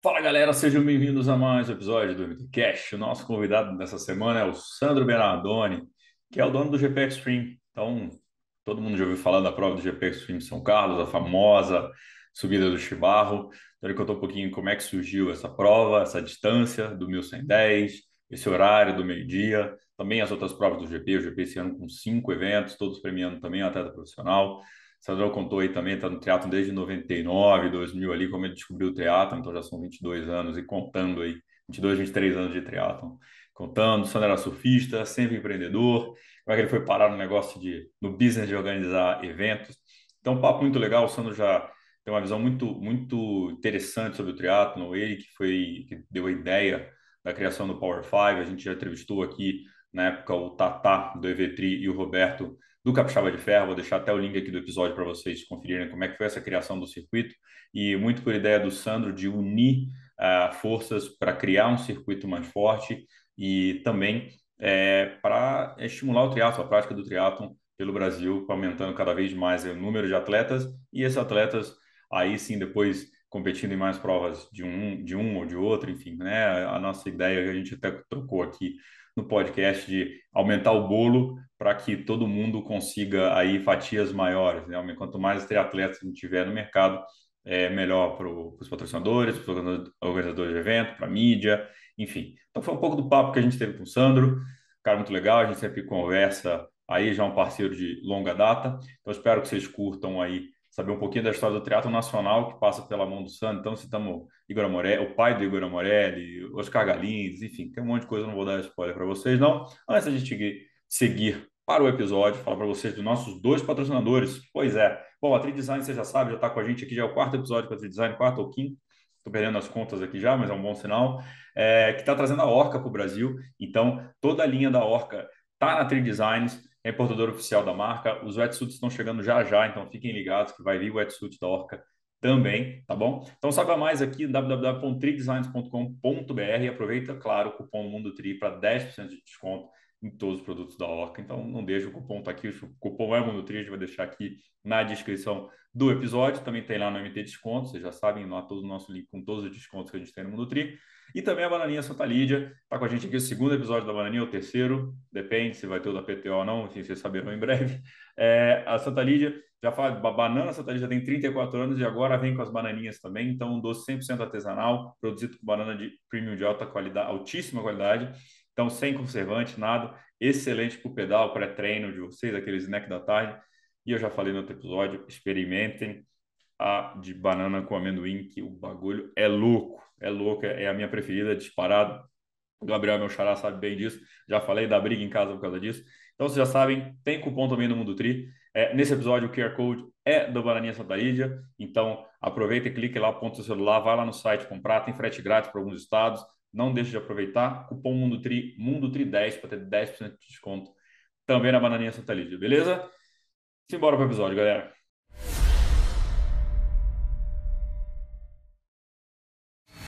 Fala galera, sejam bem-vindos a mais um episódio do MTCast. O nosso convidado dessa semana é o Sandro Bernardoni, que é o dono do GP Extreme. Então, todo mundo já ouviu falar da prova do GP Extreme São Carlos, a famosa subida do Chibarro. Então, ele contou um pouquinho como é que surgiu essa prova, essa distância do 1110, esse horário do meio-dia, também as outras provas do GP. O GP esse ano com cinco eventos, todos premiando também a atleta profissional. Sandro contou aí também, está no triatlon desde 99, 2000 ali, como ele descobriu o triatlon, então já são 22 anos e contando aí, 22, 23 anos de triatlon. Contando, o Sandro era surfista, sempre empreendedor, como é que ele foi parar no negócio de, no business de organizar eventos. Então, um papo muito legal, o Sandro já tem uma visão muito, muito interessante sobre o triatlon, ele que foi, que deu a ideia da criação do Power 5, a gente já entrevistou aqui na época o Tatá do Evetri e o Roberto do Capixaba de Ferro. Vou deixar até o link aqui do episódio para vocês conferirem como é que foi essa criação do circuito e muito por ideia do Sandro de unir uh, forças para criar um circuito mais forte e também é, para estimular o triatlo, a prática do triatlon pelo Brasil, aumentando cada vez mais o número de atletas e esses atletas aí sim depois competindo em mais provas de um, de um ou de outro, enfim, né? A nossa ideia a gente até trocou aqui no podcast de aumentar o bolo para que todo mundo consiga aí fatias maiores. Né? Quanto mais triatletas a gente tiver no mercado, é melhor para os patrocinadores, para os organizadores de evento, para a mídia, enfim. Então foi um pouco do papo que a gente teve com o Sandro, cara muito legal, a gente sempre conversa aí, já é um parceiro de longa data. Então espero que vocês curtam aí saber um pouquinho da história do teatro nacional que passa pela mão do Sandro. Então, citamos Igor Amorelli, o pai do Igor Amorelli, Oscar Galindes, enfim, tem um monte de coisa, não vou dar spoiler para vocês, não. Antes da gente seguir para o episódio, falar para vocês dos nossos dois patrocinadores. Pois é, bom, a Tri Design, você já sabe, já está com a gente aqui, já é o quarto episódio com a Tri Design, quarto ou quinto. Estou perdendo as contas aqui já, mas é um bom sinal. É, que está trazendo a Orca para o Brasil. Então, toda a linha da Orca está na Tri Designs é importador oficial da marca. Os wetsuits estão chegando já já, então fiquem ligados que vai vir o wetsuit da Orca também, tá bom? Então saiba mais aqui www.tridesigns.com.br e aproveita, claro, o cupom Mundo Tri para 10% de desconto em todos os produtos da Orca. Então não deixe o cupom tá aqui, o cupom é Mundo Tri, a gente vai deixar aqui na descrição do episódio, também tem lá no MT Desconto, vocês já sabem, lá todo o nosso link com todos os descontos que a gente tem no Mundo Tri. E também a Bananinha Santa Lídia, está com a gente aqui o segundo episódio da Bananinha, o terceiro, depende se vai ter o da PTO ou não, enfim, vocês saberão em breve. É, a Santa Lídia já fala, banana Santa Lídia tem 34 anos e agora vem com as bananinhas também, então um doce 100% artesanal, produzido com banana de premium de alta qualidade, altíssima qualidade, então sem conservante, nada, excelente para o pedal, pré-treino de vocês, aquele snack da tarde. E eu já falei no outro episódio, experimentem a de banana com amendoim, que o bagulho é louco é louca, é a minha preferida, disparado. O Gabriel, meu xará, sabe bem disso. Já falei da briga em casa por causa disso. Então, vocês já sabem, tem cupom também no Mundo Tri. É, nesse episódio, o QR Code é do Bananinha Santa Lídia. Então, aproveita e clique lá, aponta o celular, vai lá no site comprar. Tem frete grátis para alguns estados. Não deixe de aproveitar. Cupom Mundo Tri, Mundo Tri 10 para ter 10% de desconto também na Bananinha Santa Lídia, beleza? Simbora para o episódio, galera.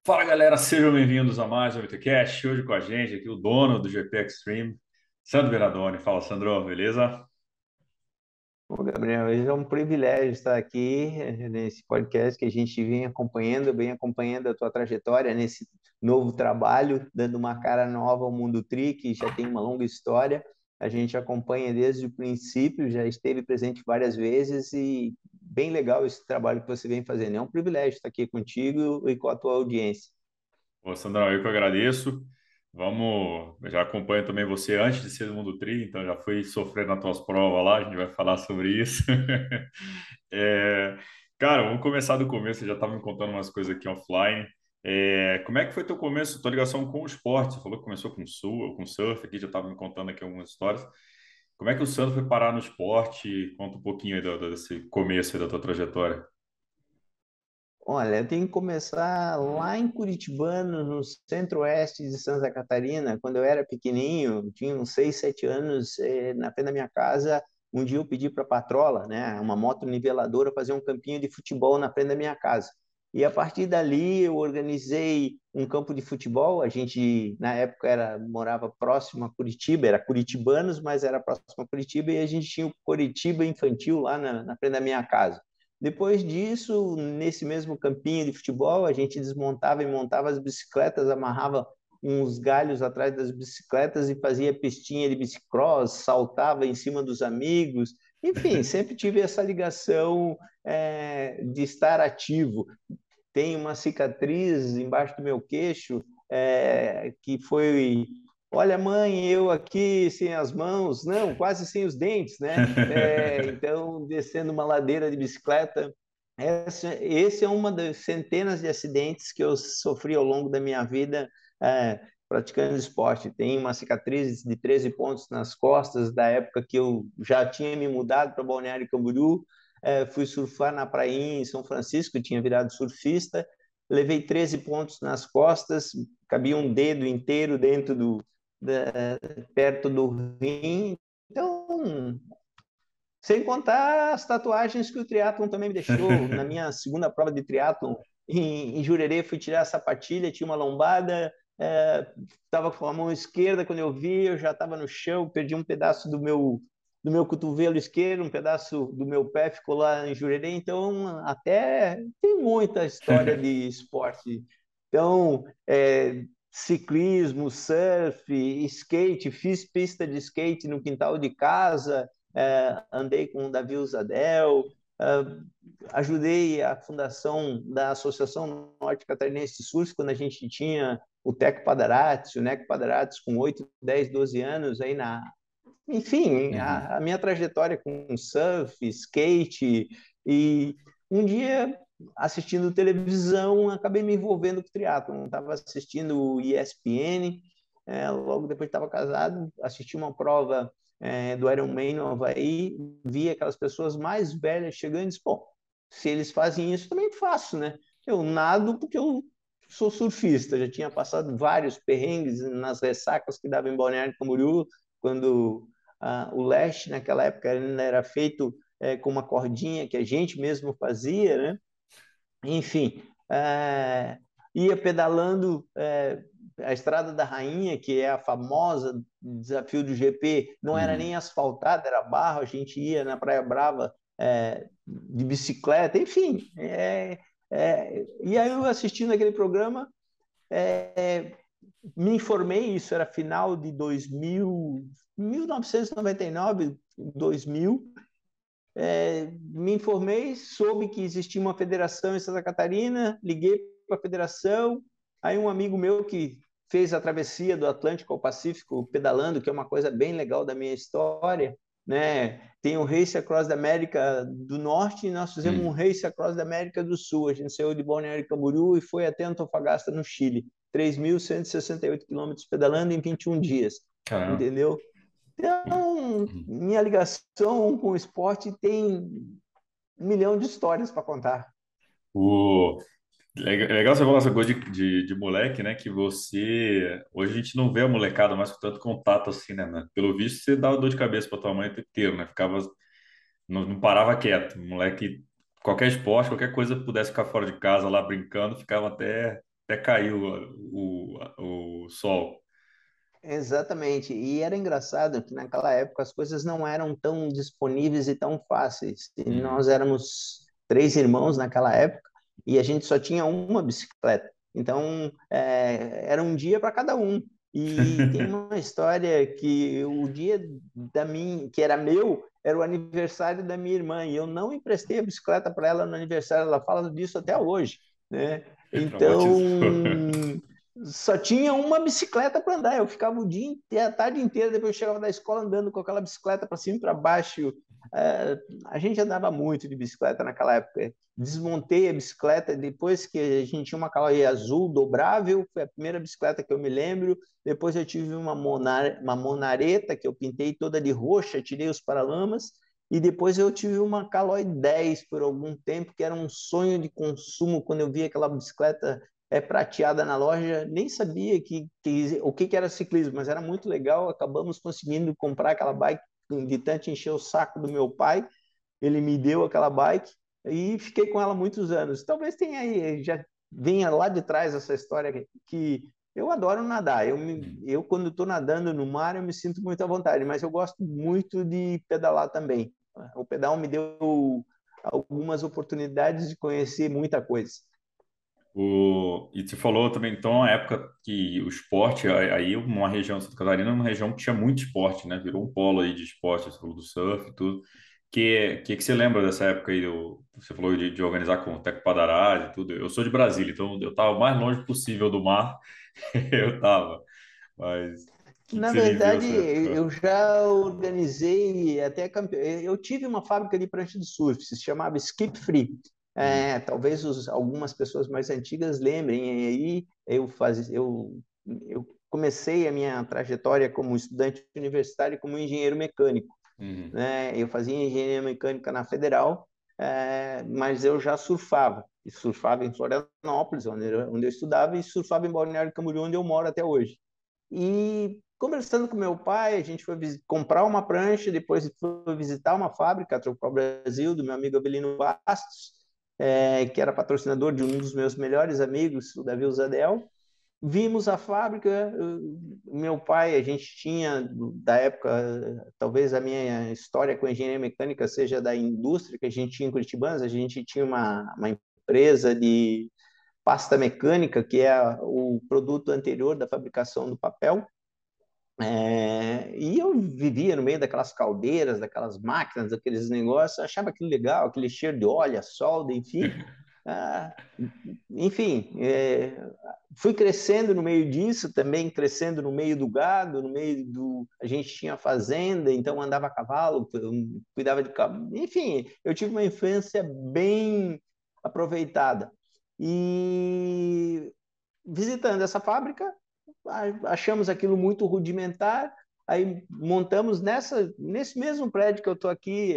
Fala galera, sejam bem-vindos a mais um VTCast. Hoje com a gente aqui o dono do GP Extreme, Sandro Veradoni. Fala, Sandro, beleza? Ô, Gabriel, hoje é um privilégio estar aqui nesse podcast que a gente vem acompanhando, vem acompanhando a tua trajetória nesse novo trabalho, dando uma cara nova ao Mundo Tri, que já tem uma longa história. A gente acompanha desde o princípio, já esteve presente várias vezes e bem legal esse trabalho que você vem fazendo. É um privilégio estar aqui contigo e com a tua audiência. Ô, Sandrão, eu que agradeço. Vamos, eu já acompanho também você antes de ser do Mundo Tri, então já fui sofrendo nas tuas provas lá, a gente vai falar sobre isso. é, cara, vamos começar do começo, você já estava me contando umas coisas aqui offline. É, como é que foi teu começo, tua ligação com o esporte? Você falou que começou com, sul, com surf aqui, já estava me contando aqui algumas histórias. Como é que o Sandro foi parar no esporte? Conta um pouquinho aí desse começo da tua trajetória. Olha, eu tenho que começar lá em Curitibano, no centro-oeste de Santa Catarina. Quando eu era pequenininho, tinha uns 6, 7 anos, eh, na frente da minha casa, um dia eu pedi para a patrola, né, uma moto niveladora, fazer um campinho de futebol na frente da minha casa. E a partir dali eu organizei um campo de futebol. A gente na época era morava próximo a Curitiba, era curitibanos, mas era próximo a Curitiba e a gente tinha o Curitiba infantil lá na, na frente da minha casa. Depois disso, nesse mesmo campinho de futebol, a gente desmontava e montava as bicicletas, amarrava uns galhos atrás das bicicletas e fazia pistinha de bicicross, saltava em cima dos amigos. Enfim, sempre tive essa ligação é, de estar ativo. Tem uma cicatriz embaixo do meu queixo é, que foi Olha, mãe, eu aqui sem as mãos, não, quase sem os dentes, né? É, então, descendo uma ladeira de bicicleta. Essa, esse é uma das centenas de acidentes que eu sofri ao longo da minha vida é, praticando esporte. Tem uma cicatriz de 13 pontos nas costas da época que eu já tinha me mudado para Balneário Camboriú. É, fui surfar na praia em São Francisco, tinha virado surfista. Levei 13 pontos nas costas, cabia um dedo inteiro dentro do, da, perto do rim. Então, sem contar as tatuagens que o triatlon também me deixou. Na minha segunda prova de triatlon, em, em Jurerê, fui tirar a sapatilha, tinha uma lombada, estava é, com a mão esquerda, quando eu vi, eu já estava no chão, perdi um pedaço do meu do meu cotovelo esquerdo, um pedaço do meu pé ficou lá em Jurerê, então até tem muita história de esporte. Então, é, ciclismo, surf, skate, fiz pista de skate no quintal de casa, é, andei com o Davi Usadel, é, ajudei a fundação da Associação Norte Catarinense de Surf, quando a gente tinha o Teco Padarates, o Neco Padarates com 8, 10, 12 anos aí na... Enfim, uhum. a, a minha trajetória com surf, skate, e um dia assistindo televisão, acabei me envolvendo com triatlo. Estava assistindo o ESPN, é, logo depois estava casado, assisti uma prova é, do Ironman no Havaí, vi aquelas pessoas mais velhas chegando e disse, bom, se eles fazem isso, também faço, né? Eu nado porque eu sou surfista, já tinha passado vários perrengues nas ressacas que dava em Balneário Camboriú, quando ah, o leste, naquela época, ainda era feito é, com uma cordinha que a gente mesmo fazia, né? Enfim, é, ia pedalando é, a Estrada da Rainha, que é a famosa desafio do GP, não era uhum. nem asfaltada, era barro, a gente ia na Praia Brava é, de bicicleta, enfim. É, é, e aí eu assistindo aquele programa, me informei, isso era final de 2000, 1999, 2000, é, me informei, soube que existia uma federação em Santa Catarina, liguei para a federação, aí um amigo meu que fez a travessia do Atlântico ao Pacífico pedalando, que é uma coisa bem legal da minha história, né? Tem o Race Across da América do Norte e nós fizemos hum. um Race Across da América do Sul. A gente saiu de Balneário Camboriú e foi até Antofagasta, no Chile. 3.168 quilômetros pedalando em 21 dias. Caramba. Entendeu? Então, minha ligação com o esporte tem um milhão de histórias para contar. O... Legal você falar essa coisa de, de, de, moleque, né? Que você. Hoje a gente não vê a molecada mais com tanto contato assim, né? Pelo visto, você dava dor de cabeça para tua mãe o tempo inteiro, né? Ficava. Não, não parava quieto. moleque, qualquer esporte, qualquer coisa pudesse ficar fora de casa lá brincando, ficava até, até cair o, o, o sol. Exatamente. E era engraçado que naquela época as coisas não eram tão disponíveis e tão fáceis. E uhum. nós éramos três irmãos naquela época e a gente só tinha uma bicicleta. Então, é, era um dia para cada um. E tem uma história que o dia da minha, que era meu, era o aniversário da minha irmã e eu não emprestei a bicicleta para ela no aniversário. Ela fala disso até hoje, né? Então, só tinha uma bicicleta para andar. Eu ficava o dia inteiro, a tarde inteira, depois eu chegava da escola andando com aquela bicicleta para cima e para baixo. É, a gente andava muito de bicicleta naquela época. Desmontei a bicicleta depois que a gente tinha uma Caloi azul dobrável, foi a primeira bicicleta que eu me lembro. Depois eu tive uma, monar, uma monareta que eu pintei toda de roxa, tirei os paralamas. E depois eu tive uma Caloi 10 por algum tempo, que era um sonho de consumo quando eu vi aquela bicicleta é, prateada na loja, nem sabia que, que, o que, que era ciclismo, mas era muito legal. Acabamos conseguindo comprar aquela bike de tanto encher o saco do meu pai. Ele me deu aquela bike e fiquei com ela muitos anos. Talvez tenha aí, já venha lá de trás essa história que eu adoro nadar. Eu, me, eu quando estou nadando no mar, eu me sinto muito à vontade, mas eu gosto muito de pedalar também. O pedal me deu algumas oportunidades de conhecer muita coisa. O, e você falou também, então, a época que o esporte, aí uma região Santa Catarina, uma região que tinha muito esporte, né? Virou um polo aí de esporte, você falou do surf e tudo. Que, que que você lembra dessa época aí? Do, você falou de, de organizar com o Teco Padarás e tudo. Eu sou de Brasília, então eu estava o mais longe possível do mar. eu estava. Mas que Na que viveu verdade, eu já organizei até campe... eu tive uma fábrica de prancha de surf, se chamava Skip Free. Hum, É, talvez os, algumas pessoas mais antigas lembrem. E aí eu faz... eu, eu comecei a minha trajetória como estudante universitário como engenheiro mecânico uhum, né? Eu fazia engenharia mecânica na Federal, é, mas eu já surfava. E surfava em Florianópolis, onde eu, onde eu estudava, e surfava em Balneário Camboriú, onde eu moro até hoje. E conversando com meu pai, a gente foi comprar uma prancha, depois foi visitar uma fábrica, a Tropical Brasil, do meu amigo Abelino Bastos, é, que era patrocinador de um dos meus melhores amigos, o Davi Zadel. Vimos a fábrica, meu pai, a gente tinha, da época, talvez a minha história com engenharia mecânica seja da indústria que a gente tinha em Curitibanos, a gente tinha uma, uma empresa de pasta mecânica, que é o produto anterior da fabricação do papel, é, e eu vivia no meio daquelas caldeiras, daquelas máquinas, daqueles negócios, achava aquilo legal, aquele cheiro de óleo, solda, enfim. Ah, enfim, é, fui crescendo no meio disso, também crescendo no meio do gado, no meio do. A gente tinha fazenda, então andava a cavalo, cuidava de cavalo. Enfim, eu tive uma infância bem aproveitada. E visitando essa fábrica, achamos aquilo muito rudimentar, aí montamos nessa, nesse mesmo prédio que eu estou aqui,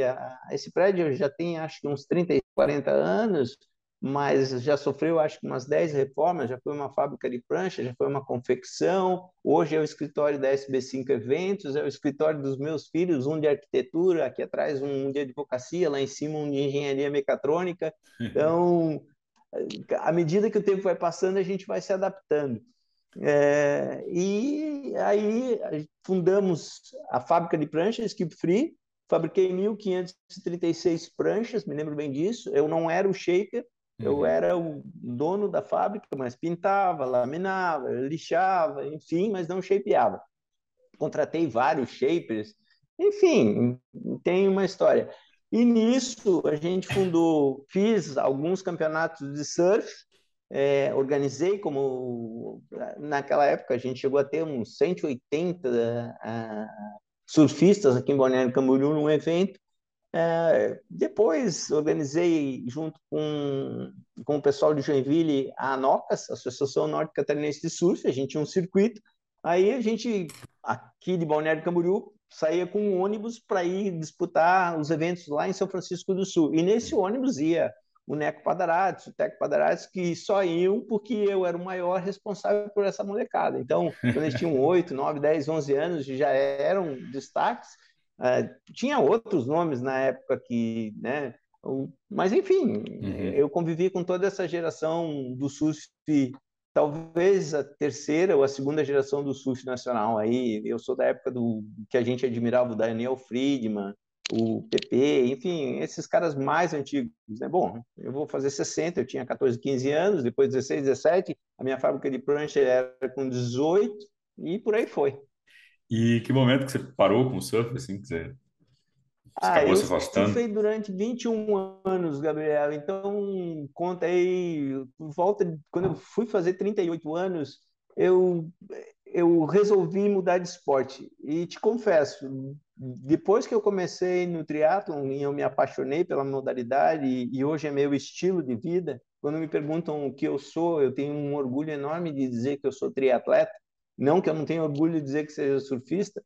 esse prédio já tem acho que uns 30, 40 anos, mas já sofreu acho que umas 10 reformas, já foi uma fábrica de prancha, já foi uma confecção, hoje é o escritório da SB5 Eventos, é o escritório dos meus filhos, um de arquitetura, aqui atrás um de advocacia, lá em cima um de engenharia mecatrônica, então à medida que o tempo vai passando, a gente vai se adaptando. É, e aí fundamos a fábrica de pranchas, Skip Free, fabriquei 1.536 pranchas, me lembro bem disso. Eu não era o shaper, eu uhum. era o dono da fábrica, mas pintava, laminava, lixava, enfim, mas não shapeava. Contratei vários shapers, enfim, tem uma história. E nisso a gente fundou, fiz alguns campeonatos de surf, é, organizei como naquela época a gente chegou a ter uns 180 uh, surfistas aqui em Balneário Camboriú num evento. É, depois organizei junto com, com o pessoal de Joinville a ANOCAS, Associação Norte Catarinense de Surf, a gente tinha um circuito. Aí a gente aqui de Balneário Camboriú saía com um ônibus para ir disputar os eventos lá em São Francisco do Sul. E nesse ônibus ia o Neco Padarates, o Teco Padarates, que só iam porque eu era o maior responsável por essa molecada. Então, quando eles tinham 8, 9, 10, 11 anos, já eram destaques. Uh, tinha outros nomes na época que, né? Mas, enfim, uhum. eu convivi com toda essa geração do surf talvez a terceira ou a segunda geração do surf nacional aí. Eu sou da época do que a gente admirava o Daniel Friedman, o PP, enfim, esses caras mais antigos, né? Bom, eu vou fazer 60, eu tinha 14, 15 anos, depois 16, 17, a minha fábrica de prancha era com 18 e por aí foi. E que momento que você parou com o surf, assim, que você ah, acabou eu se afastando? surfei durante 21 anos, Gabriel. Então, conta aí, volta, quando eu fui fazer 38 anos, eu, eu resolvi mudar de esporte. E te confesso, depois que eu comecei no triatlon e eu me apaixonei pela modalidade e, e hoje é meu estilo de vida, quando me perguntam o que eu sou, eu tenho um orgulho enorme de dizer que eu sou triatleta. Não que eu não tenha orgulho de dizer que seja surfista.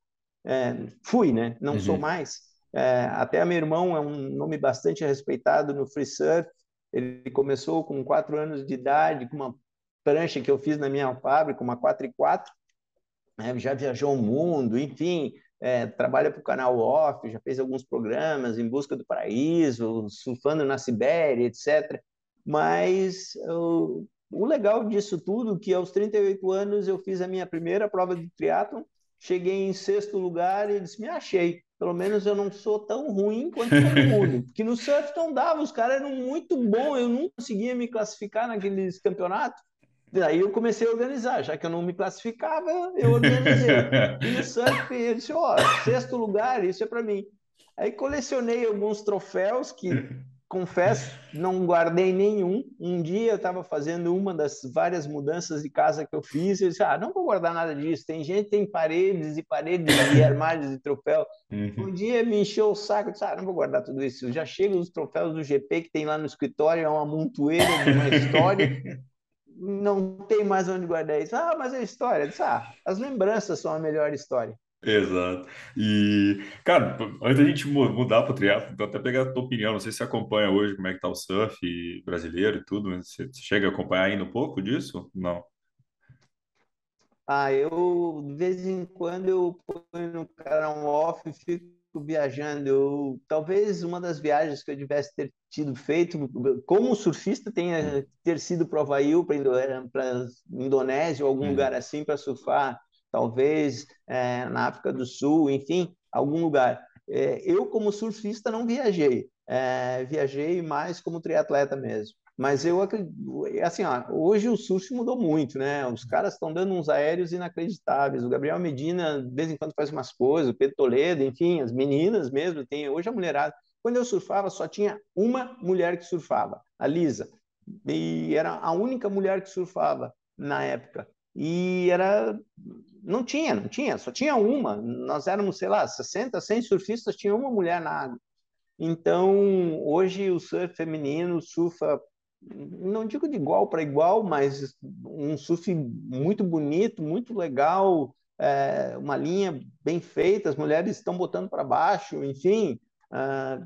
É, fui, né? Não uhum. sou mais é, até meu irmão é um nome bastante respeitado no free surf. Ele começou com quatro anos de idade, com uma prancha que eu fiz na minha fábrica, uma 4 e 4. Né? Já viajou o mundo, enfim, é, trabalha para o canal Off, já fez alguns programas em busca do paraíso, surfando na Sibéria, etc. Mas o, o legal disso tudo é que aos 38 anos eu fiz a minha primeira prova de triatlon, cheguei em sexto lugar e disse, me achei pelo menos eu não sou tão ruim quanto todo mundo. Porque no surf não dava, os caras eram muito bons, eu não conseguia me classificar naqueles campeonatos. Daí eu comecei a organizar, já que eu não me classificava, eu organizei. E no surf eu disse, ó, oh, sexto lugar, isso é para mim. Aí colecionei alguns troféus que confesso, não guardei nenhum. Um dia eu estava fazendo uma das várias mudanças de casa que eu fiz, e eu disse, ah, não vou guardar nada disso. Tem gente tem paredes e paredes e armários de troféu. Uhum. Um dia me encheu o saco, eu disse, ah, não vou guardar tudo isso. Eu já chego os troféus do GP que tem lá no escritório, é uma montoeira de uma história. não tem mais onde guardar isso. Ah, mas é história. Ah, as lembranças são a melhor história. Exato. E, cara, antes da gente mudar para o triatlo, até pegar a tua opinião, não sei se você acompanha hoje como é que tá o surf brasileiro e tudo, você chega a acompanhar ainda um pouco disso? Não. Ah, eu, de vez em quando, eu ponho no canal off e fico viajando. Eu, talvez uma das viagens que eu tivesse ter tido feito, como surfista, tenha ter sido para o Havaí, para Indonésia ou algum hum. lugar assim para surfar talvez é, na África do Sul, enfim, algum lugar. É, eu, como surfista, não viajei, é, viajei mais como triatleta mesmo. Mas eu acredito, assim, ó, hoje o surf mudou muito, né? Os caras estão dando uns aéreos inacreditáveis. O Gabriel Medina, de vez em quando, faz umas coisas, o Pedro Toledo, enfim, as meninas mesmo, tem hoje a mulherada. Quando eu surfava, só tinha uma mulher que surfava, a Lisa. E era a única mulher que surfava na época. E era não tinha, não tinha, só tinha uma. Nós éramos, sei lá, 60, 100 surfistas, tinha uma mulher na água. Então, hoje o surf feminino surfa, não digo de igual para igual, mas um surf muito bonito, muito legal, é, uma linha bem feita, as mulheres estão botando para baixo, enfim. Uh,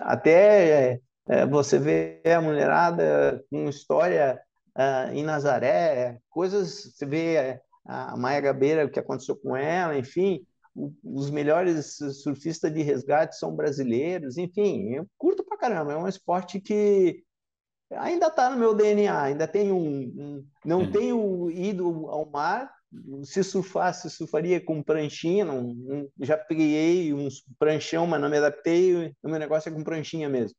até é, você vê a mulherada com história uh, em Nazaré, coisas, você vê a Maia Gabeira, o que aconteceu com ela, enfim, os melhores surfistas de resgate são brasileiros, enfim, eu curto pra caramba, é um esporte que ainda está no meu DNA, ainda tenho um, um não uhum. tenho ido ao mar, se surfasse, surfaria com pranchinha, não, não, já peguei uns pranchão, mas não me adaptei, o meu negócio é com pranchinha mesmo.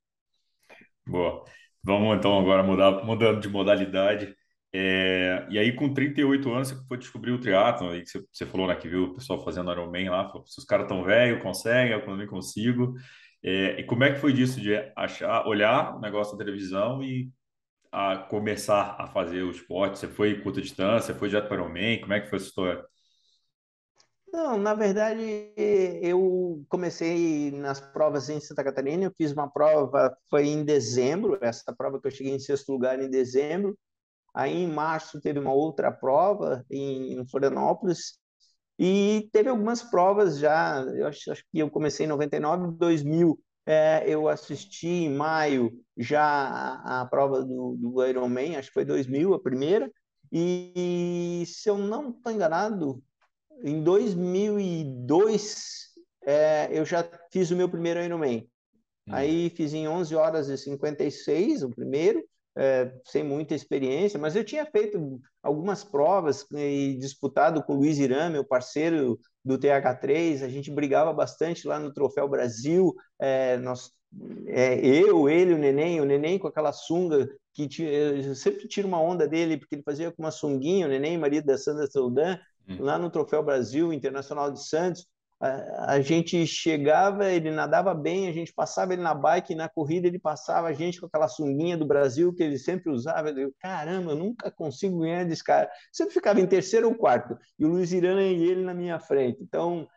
Boa. Vamos então agora mudar, mudando de modalidade. É, e aí, com 38 anos, você foi descobrir o triatlon, aí que você, você falou, né, que viu o pessoal fazendo Ironman lá, falou, se os caras tão velhos, conseguem, eu também consigo. É, e como é que foi disso, de achar, olhar o negócio da televisão e a começar a fazer o esporte? Você foi curta distância, foi direto para o Ironman, como é que foi essa história? Não, na verdade, eu comecei nas provas em Santa Catarina, eu fiz uma prova, foi em dezembro, essa prova que eu cheguei em sexto lugar em dezembro, Aí, em março, teve uma outra prova em, Florianópolis. E teve algumas provas já, eu acho, acho que eu comecei em 99, 2000, é, eu assisti em maio já a, a prova do, do Ironman, acho que foi 2000 a primeira, e se eu não estou enganado, em 2002 é, eu já fiz o meu primeiro Ironman. Hum. Aí fiz em 11 horas e 56 o primeiro, é, sem muita experiência, mas eu tinha feito algumas provas e disputado com o Luiz Irã, meu parceiro do TH3, a gente brigava bastante lá no Troféu Brasil, é, nós, é, eu, ele, o Neném, o Neném com aquela sunga, que eu sempre tiro uma onda dele, porque ele fazia com uma sunguinha, o Neném, marido da Sandra Soldan, hum. lá no Troféu Brasil Internacional de Santos, a, gente chegava, ele nadava bem, a gente passava ele na bike, na corrida ele passava a gente com aquela sunguinha do Brasil que ele sempre usava. Eu, caramba, eu nunca consigo ganhar desse cara. Sempre ficava em terceiro ou quarto, e o Luiz Irana e ele na minha frente. Então,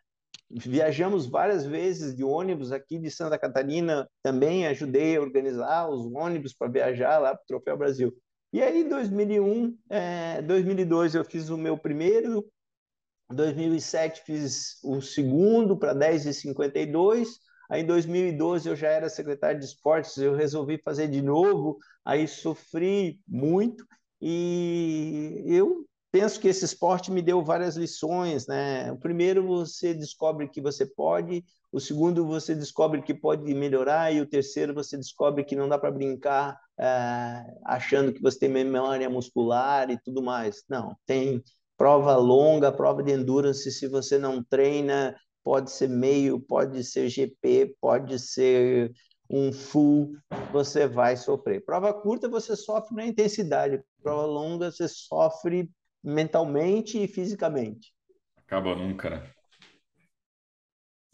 viajamos várias vezes de ônibus aqui de Santa Catarina, também ajudei a organizar os ônibus para viajar lá para o Troféu Brasil. E aí, em 2001, é, 2002, eu fiz o meu primeiro 2007 fiz o segundo para 10,52. Aí em 2012 eu já era secretário de esportes, eu resolvi fazer de novo, aí sofri muito e eu penso que esse esporte me deu várias lições, né? O primeiro você descobre que você pode, o segundo você descobre que pode melhorar e o terceiro você descobre que não dá para brincar é, achando que você tem memória muscular e tudo mais. Não, tem prova longa, prova de endurance, se você não treina, pode ser meio, pode ser GP, pode ser um full, você vai sofrer. Prova curta você sofre na intensidade, prova longa você sofre mentalmente e fisicamente. Acaba nunca, né?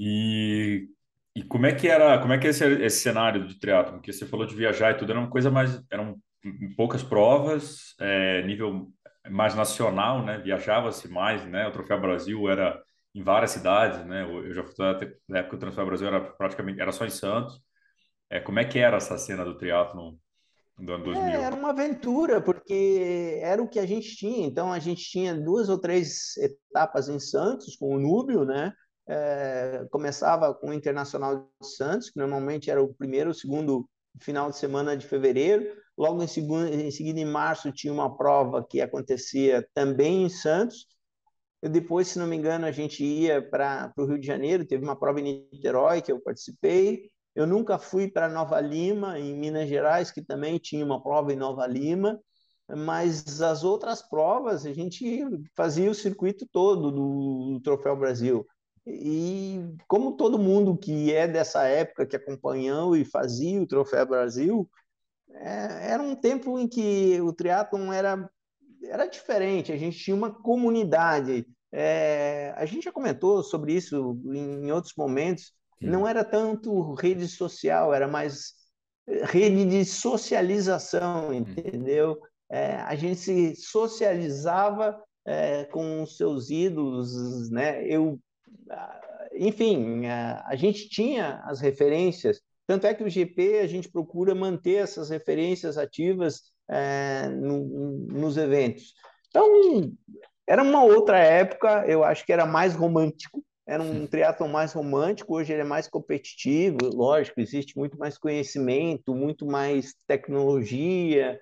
E, e como é que era, como é que é esse, esse cenário de triatlo? Porque você falou de viajar e tudo, era uma coisa mais, eram poucas provas, é, nível mais nacional, né? Viajava-se mais, né? O Troféu Brasil era em várias cidades, né? Eu já na época o Troféu Brasil era praticamente era só em Santos. É, como é que era essa cena do triatlo do ano 2000? É, era uma aventura, porque era o que a gente tinha. Então, a gente tinha duas ou três etapas em Santos, com o Núbio, né? É, começava com o Internacional de Santos, que normalmente era o primeiro ou segundo final de semana de fevereiro. Logo em, segundo, em seguida, em março, tinha uma prova que acontecia também em Santos. E depois, se não me engano, a gente ia para o Rio de Janeiro, teve uma prova em Niterói que eu participei. Eu nunca fui para Nova Lima, em Minas Gerais, que também tinha uma prova em Nova Lima, mas as outras provas a gente fazia o circuito todo do, do Troféu Brasil. E como todo mundo que é dessa época, que acompanhou e fazia o Troféu Brasil, é, era um tempo em que o triatlon era, era diferente, a gente tinha uma comunidade. É, a gente já comentou sobre isso em outros momentos, não era tanto rede social, era mais eh, rede de socialização, entendeu? É, a gente se socializava é, com os seus ídolos, né? Eu, enfim, a, a, gente tinha as referências. Tanto é que o GP a gente procura manter essas referências ativas é, no, nos eventos. Então, era uma outra época, eu acho que era mais romântico, era um triatlon mais romântico, hoje ele é mais competitivo, lógico, existe muito mais conhecimento, muito mais tecnologia,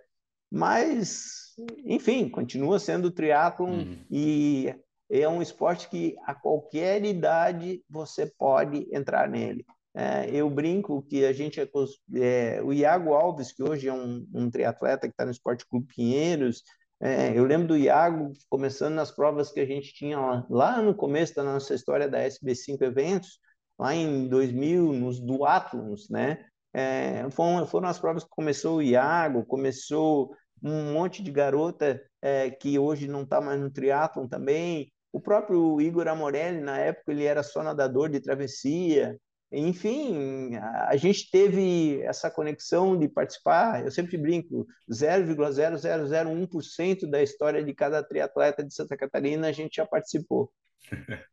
mas, enfim, continua sendo triatlon uhum. e é um esporte que a qualquer idade você pode entrar nele. É, eu brinco que a gente é, é, o Iago Alves, que hoje é um, um triatleta que está no Esporte Clube Pinheiros, é, eu lembro do Iago começando nas provas que a gente tinha lá, lá no começo da nossa história da SB5 Eventos, lá em 2000, nos duatlons, né? É, foram, foram as provas que começou o Iago, começou um monte de garota é, que hoje não está mais no triatlon também. O próprio Igor Amorelli, na época, ele era só nadador de travessia. Enfim, a gente teve essa conexão de participar, eu sempre brinco, 0,0001% da história de cada triatleta de Santa Catarina a gente já participou.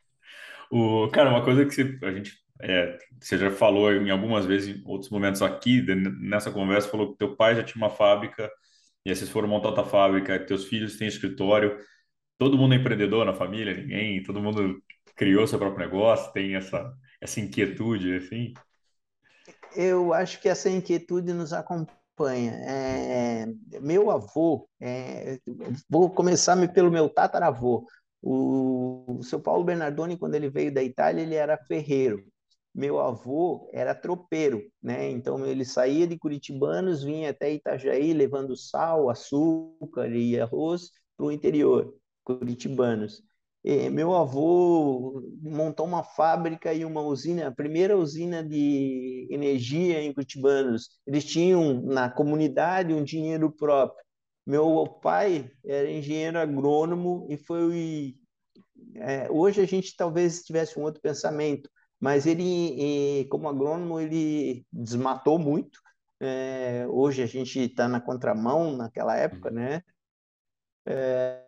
o, cara, uma coisa que a gente, é, você já falou em algumas vezes, em outros momentos aqui, nessa conversa, falou que teu pai já tinha uma fábrica, e aí vocês foram montar outra fábrica, teus filhos têm escritório, todo mundo é empreendedor na família, ninguém, todo mundo criou seu próprio negócio, tem essa essa inquietude, assim? Eu acho que essa inquietude nos acompanha. É, meu avô, é, vou começar pelo meu tataravô. O, o seu Paulo Bernardoni, quando ele veio da Itália, ele era ferreiro. Meu avô era tropeiro, né? Então ele saía de Curitibanos, vinha até Itajaí levando sal, açúcar e arroz para o interior, Curitibanos. É, meu avô montou uma fábrica e uma usina, a primeira usina de energia em Curitibanos. Eles tinham na comunidade um dinheiro próprio. Meu pai era engenheiro agrônomo e foi. É, hoje a gente talvez tivesse um outro pensamento, mas ele, como agrônomo, ele desmatou muito. É, hoje a gente está na contramão naquela época, né? É,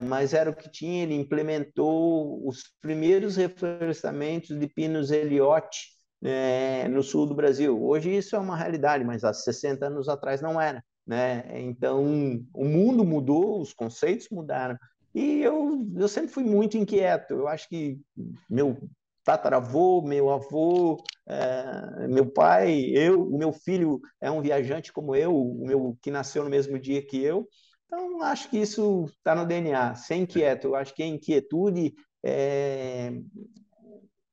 mas era o que tinha. Ele implementou os primeiros reflorestamentos de pinos Eliote é, no sul do Brasil. Hoje isso é uma realidade, mas há 60 anos atrás não era. Né? Então, o mundo mudou, os conceitos mudaram. E eu, eu sempre fui muito inquieto. Eu acho que meu tataravô, meu avô, é, meu pai, eu, o meu filho é um viajante como eu, o meu que nasceu no mesmo dia que eu. Então, acho que isso está no DNA, ser inquieto. Eu acho que a inquietude é,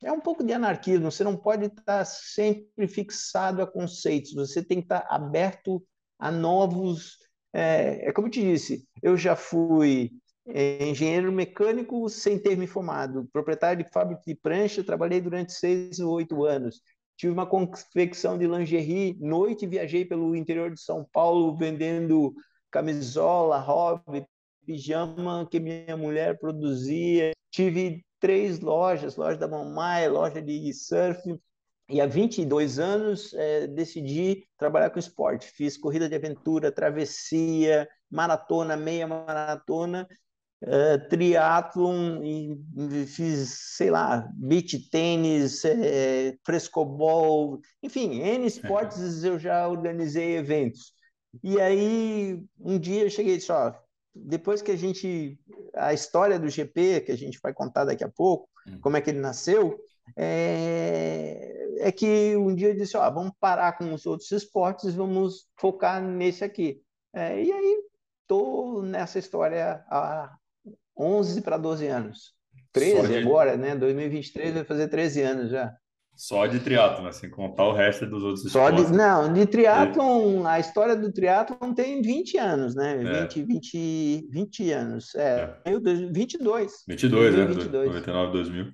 é um pouco de anarquismo. Você não pode estar sempre fixado a conceitos, você tem que estar aberto a novos. É, é como eu te disse, eu já fui é, engenheiro mecânico sem ter me formado, proprietário de fábrica de prancha, trabalhei durante seis ou oito anos. Tive uma confecção de lingerie, noite viajei pelo interior de São Paulo vendendo camisola, hobby, pijama que minha mulher produzia. Tive três lojas, loja da mamãe, loja de surf. E há 22 anos é, decidi trabalhar com esporte. Fiz corrida de aventura, travessia, maratona, meia maratona uh, triatlon, fiz, sei lá, beach tênis, é, frescobol, enfim, N esportes eu já organizei eventos. E aí, um dia eu cheguei e disse, ó, depois que a gente, a história do GP, que a gente vai contar daqui a pouco, hum. como é que ele nasceu, é, é que um dia eu disse, ó, vamos parar com os outros esportes, vamos focar nesse aqui. É, e aí, estou nessa história há 11 para 12 anos. 13 de... agora, né? 2023 vai fazer 13 anos já. Só de triatlon, assim, contar o resto dos outros Só esportes. De, não, de triatlon, a história do triatlon tem 20 anos, né? É. 20, 20, 20 anos. É, é. Meu Deus, 22. 22, 2022. né? 99, 2000.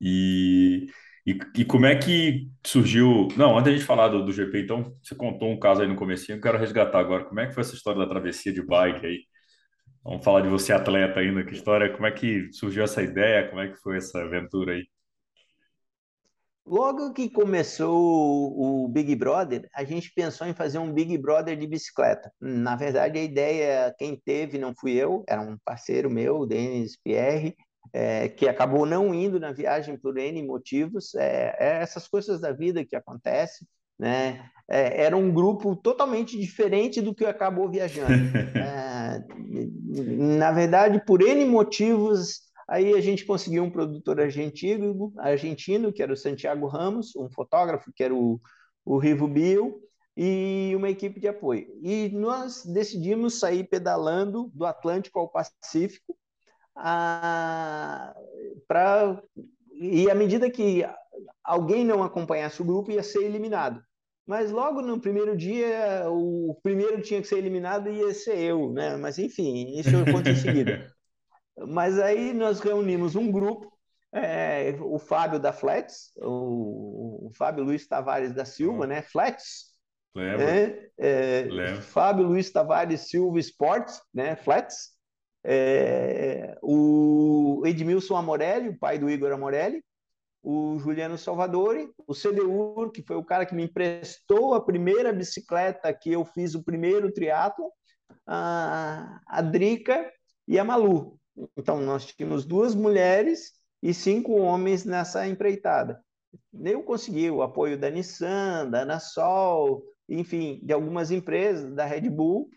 E, e, e, como é que surgiu... Não, antes de falar do, do GP, então, você contou um caso aí no comecinho, eu quero resgatar agora. Como é que foi essa história da travessia de bike aí? Vamos falar de você atleta ainda, que história, como é que surgiu essa ideia, como é que foi essa aventura aí? Logo que começou o Big Brother, a gente pensou em fazer um Big Brother de bicicleta. Na verdade, a ideia, quem teve não fui eu, era um parceiro meu, o Denis Pierre, é, que acabou não indo na viagem por N motivos. É, é essas coisas da vida que acontecem né? É, era um grupo totalmente diferente do que acabou viajando. é, na verdade, por N motivos, aí a gente conseguiu um produtor argentino, argentino que era o Santiago Ramos, um fotógrafo, que era o, o Rivo Bio, e uma equipe de apoio. E nós decidimos sair pedalando do Atlântico ao Pacífico, a, pra, e à medida que alguém não acompanhasse o grupo, ia ser eliminado. Mas logo no primeiro dia, o primeiro tinha que ser eliminado e ia ser eu, né? Mas enfim, isso eu conto em seguida. Mas aí nós reunimos um grupo, é, o Fábio da Flats, o, o, Fábio Luiz Tavares da Silva, né? Flats. Lembro. É, é. Fábio Luiz Tavares Silva Sports, né? Flats. É, o Edmilson Amorelli, o pai do Igor Amorelli, o Juliano Salvadori, o CDU, que foi o cara que me emprestou a primeira bicicleta que eu fiz o primeiro triatlo, a, a Drica e a Malu. Então, nós tínhamos duas mulheres e cinco homens nessa empreitada. Eu consegui o apoio da Nissan, da Anasol, enfim, de algumas empresas, da Red Bull,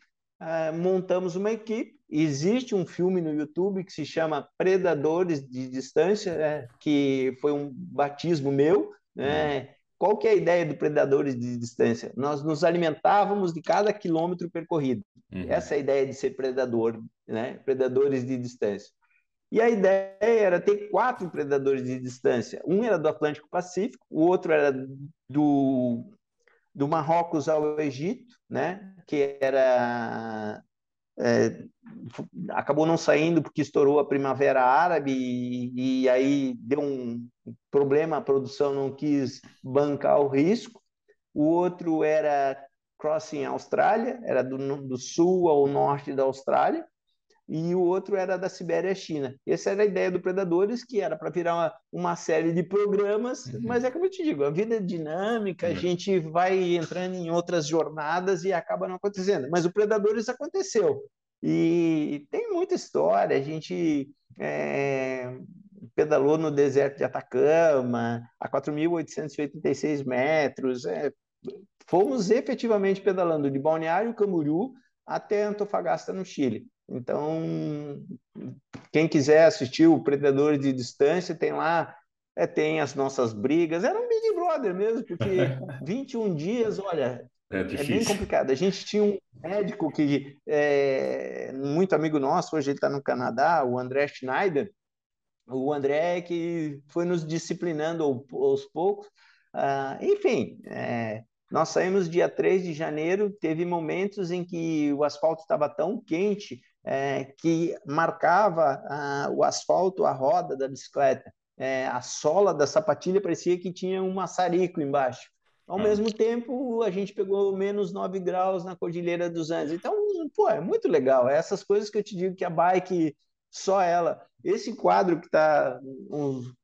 uh, montamos uma equipe Existe um filme no YouTube que se chama Predadores de Distância, né? que foi um batismo meu. Né? Uhum. Qual que é a ideia do Predadores de Distância? Nós nos alimentávamos de cada quilômetro percorrido. Uhum. Essa é a ideia de ser predador, né? Predadores de distância. E a ideia era ter quatro predadores de distância. Um era do Atlântico Pacífico, o outro era do, do Marrocos ao Egito, né? que era é, acabou não saindo porque estourou a Primavera Árabe e, e, aí deu um problema, a produção não quis bancar o risco. O outro era Crossing Austrália, era do, do sul ao norte da Austrália, e o outro era da Sibéria à China. Essa era a ideia do Predadores, que era para virar uma, uma, série de programas, uhum. mas é como eu te digo, a vida é dinâmica, uhum. a gente vai entrando em outras jornadas e acaba não acontecendo. Mas o Predadores aconteceu. E tem muita história, a gente é, pedalou no deserto de Atacama, a 4.886 metros, é, fomos efetivamente pedalando de Balneário Camboriú até Antofagasta, no Chile. Então, quem quiser assistir o Predadores de Distância, tem lá, é, tem as nossas brigas. Era um Big Brother mesmo, porque 21 dias, olha, é, é, bem complicado. A gente tinha um médico que é muito amigo nosso, hoje ele está no Canadá, o André Schneider. O André que foi nos disciplinando aos poucos. Uh, enfim, é, nós saímos dia 3 de janeiro, teve momentos em que o asfalto estava tão quente é, que marcava o asfalto, a roda da bicicleta. É, a sola da sapatilha parecia que tinha um maçarico embaixo. Ao ah. mesmo tempo, a gente pegou menos 9 graus na Cordilheira dos Andes. Então, pô, é muito legal. É essas coisas que eu te digo que a bike, só ela. Esse quadro que está,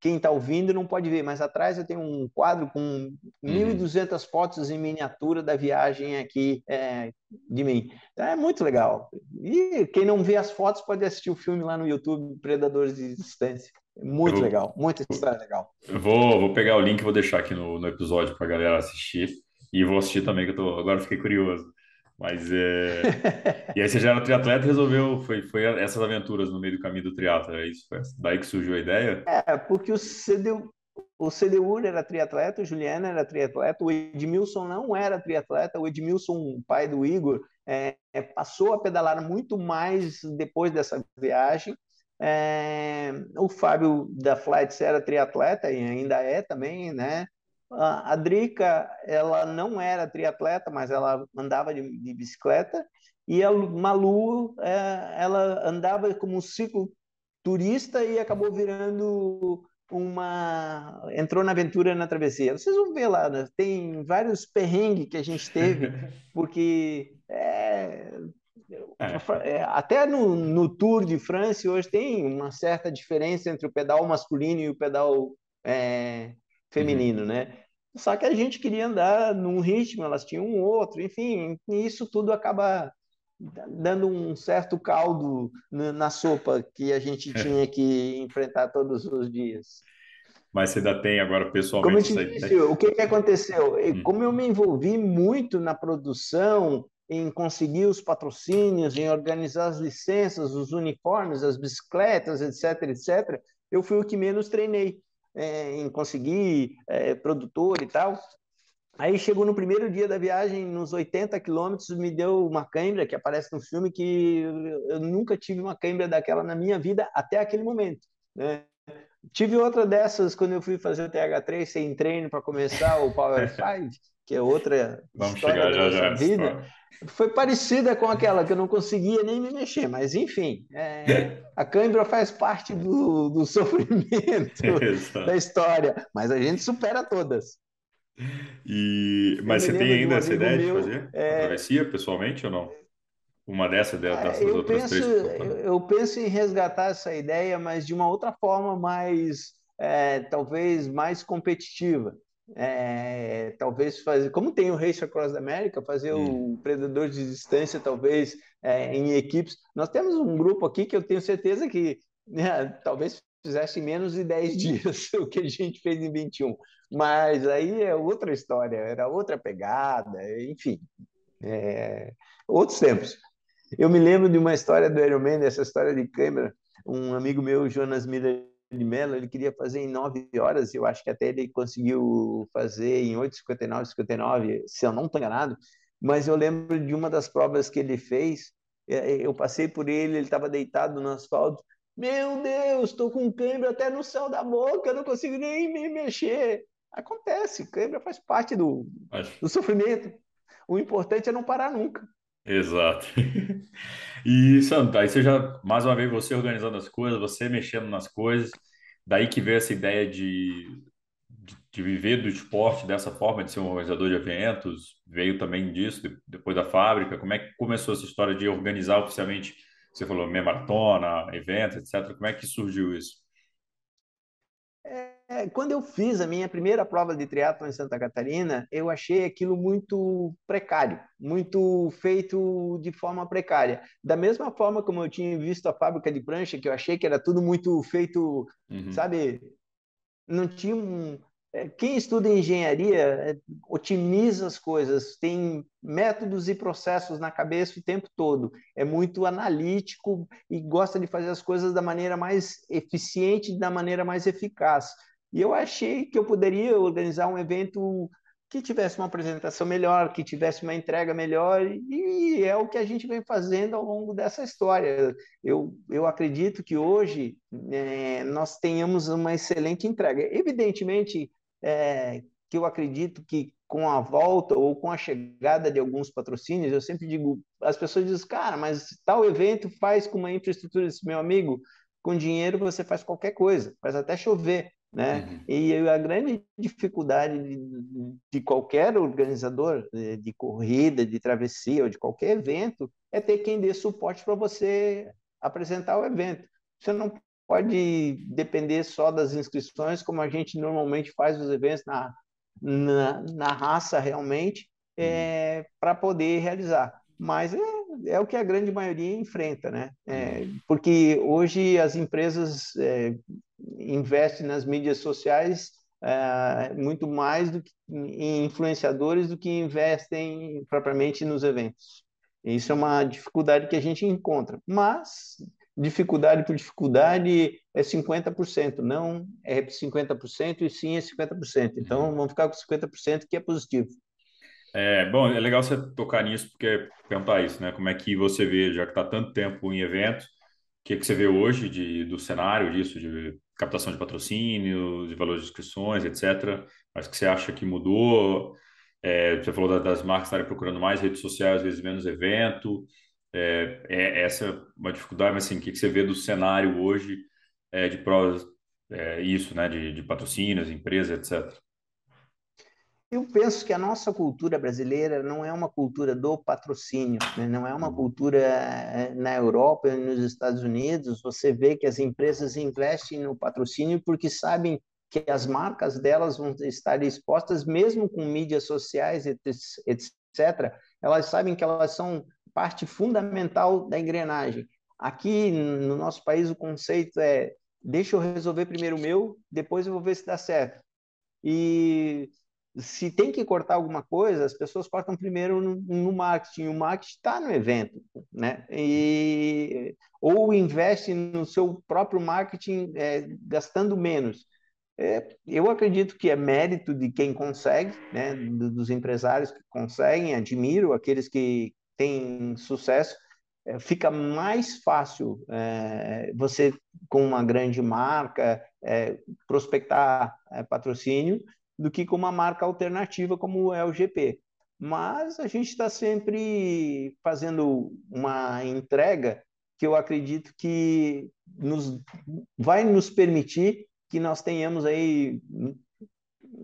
quem está ouvindo não pode ver, mas atrás eu tenho um quadro com uhum. 1.200 fotos em miniatura da viagem aqui é, de mim. É muito legal. E quem não vê as fotos pode assistir o filme lá no YouTube, Predadores de Distância. Muito legal, muita história legal. Vou, vou pegar o link e vou deixar aqui no, no episódio para a galera assistir. E vou assistir também, que eu tô, agora fiquei curioso. Mas é. e aí você já era triatleta e resolveu, foi, foi essas aventuras no meio do caminho do triatlo, é isso? Foi daí que surgiu a ideia? É, porque o CDU, o CDU era triatleta, o Juliana era triatleta, o Edmilson não era triatleta, o Edmilson, pai do Igor, é, passou a pedalar muito mais depois dessa viagem. É, o Fábio da Flights era triatleta e ainda é também, né? A Drica, ela não era triatleta, mas ela andava de, de bicicleta. E a Malu, é, ela andava como cicloturista e acabou virando uma entrou na aventura na travessia. Vocês vão ver lá, né? tem vários perrengues que a gente teve, porque é, é. é. até no, no Tour de França hoje tem uma certa diferença entre o pedal masculino e o pedal é, feminino, uhum. né? Só que a gente queria andar num ritmo, elas tinham um outro, enfim, isso tudo acaba dando um certo caldo na sopa que a gente tinha que enfrentar todos os dias. Mas você ainda tem agora pessoalmente. Como eu te disse, o que, que aconteceu? Hum. Como eu me envolvi muito na produção, em conseguir os patrocínios, em organizar as licenças, os uniformes, as bicicletas, etc, etc, eu fui o que menos treinei é, em conseguir é, produtor e tal. Aí chegou no primeiro dia da viagem, nos 80 quilômetros, me deu uma câimbra, que aparece no filme, que eu nunca tive uma câimbra daquela na minha vida até aquele momento. Né? Tive outra dessas quando eu fui fazer o TH3 sem treino para começar o Power 5, que é outra Vamos história da nossa já, vida. Foi parecida com aquela que eu não conseguia nem me mexer, mas enfim, é, a cãibra faz parte do, do sofrimento da história, mas a gente supera todas. E, mas você tem ainda essa ideia meu, de fazer é... a travessia pessoalmente ou não? Uma dessas, é, dessas eu outras penso, três? Eu, eu penso em resgatar essa ideia, mas de uma outra forma mais, é, talvez, mais competitiva é, talvez fazer, como tem o Race Across the America, fazer hum. o Predador de Distância, talvez é, em equipes. Nós temos um grupo aqui que eu tenho certeza que né, talvez fizesse menos de 10 dias o que a gente fez em 21. Mas aí é outra história, era outra pegada, enfim, é, outros tempos. Eu me lembro de uma história do Ironman, essa história de câmera. Um amigo meu, Jonas Miller de Mello, ele queria fazer em 9 horas, eu acho que até ele conseguiu fazer em 8,59, 59, se eu não estou enganado, mas eu lembro de uma das provas que ele fez, é, eu passei por ele, ele estava deitado no asfalto, meu Deus, estou com cãibra até no céu da boca, não consigo nem me mexer. Acontece, cãibra faz parte do, do sofrimento. O importante é não parar nunca. Exato. E, Santo, aí você já, mais uma vez, você organizando as coisas, você mexendo nas coisas, daí que veio essa ideia de, de, de viver do esporte dessa forma, de ser um organizador de eventos, veio também disso, depois da fábrica, como é que começou essa história de organizar oficialmente, você falou meia maratona, eventos, etc., como é que surgiu isso? É, quando eu fiz a minha primeira prova de triatlo em Santa Catarina, eu achei aquilo muito precário, muito feito de forma precária. Da mesma forma como eu tinha visto a fábrica de prancha, que eu achei que era tudo muito feito, uhum. sabe? Não tinha um... É, quem estuda engenharia é, otimiza as coisas, tem métodos e processos na cabeça o tempo todo, é muito analítico e gosta de fazer as coisas da maneira mais eficiente, da maneira mais eficaz. E eu achei que eu poderia organizar um evento que tivesse uma apresentação melhor, que tivesse uma entrega melhor, e é o que a gente vem fazendo ao longo dessa história. Eu, eu acredito que hoje é, nós tenhamos uma excelente entrega. Evidentemente, é, que eu acredito que com a volta ou com a chegada de alguns patrocínios, eu sempre digo, as pessoas dizem, cara, mas tal evento faz com uma infraestrutura, meu amigo, com dinheiro você faz qualquer coisa, faz até chover, né? Uhum. E a grande dificuldade de, de qualquer organizador de, de, corrida, de travessia ou de qualquer evento é ter quem dê suporte para você apresentar o evento. Você não pode depender só das inscrições, como a gente normalmente faz os eventos na, na, na raça realmente, é, para poder realizar. Mas é, é, o que a grande maioria enfrenta, né? É, porque hoje as empresas é, investem nas mídias sociais é, muito mais do que em influenciadores do que investem propriamente nos eventos. Isso é uma dificuldade que a gente encontra. Mas dificuldade por dificuldade é 50%, não é 50% e sim é 50%. Então, vamos ficar com 50% que é positivo. É, bom, é legal você tocar nisso, porque perguntar isso, né? Como é que você vê, já que está tanto tempo em evento, o que, que você vê hoje de, do cenário disso, de captação de patrocínio, de valores de inscrições, etc. Mas que você acha que mudou? É, você falou das marcas estarem procurando mais redes sociais, às vezes menos evento. É, é, essa é uma dificuldade, mas assim, o que você vê do cenário hoje é, de provas, é, isso, né, de, de patrocínios, empresas, etc. Eu penso que a nossa cultura brasileira não é uma cultura do patrocínio, né? não é uma cultura é, na Europa nos Estados Unidos. Você vê que as empresas investem no patrocínio porque sabem que as marcas delas vão estar expostas, mesmo com mídias sociais, etc. Elas sabem que elas são parte fundamental da engrenagem. Aqui no nosso país o conceito é deixa eu resolver primeiro o meu, depois eu vou ver se dá certo. E se tem que cortar alguma coisa, as pessoas cortam primeiro no, no marketing. O marketing está no evento, né? E, ou investe no seu próprio marketing é, gastando menos. É, eu acredito que é mérito de quem consegue, né? dos empresários que conseguem. Admiro aqueles que tem sucesso, é, fica mais fácil é, você, com uma grande marca, é, prospectar é, patrocínio do que com uma marca alternativa como é o GP. Mas a gente está sempre fazendo uma entrega que eu acredito que nos, vai nos permitir que nós tenhamos aí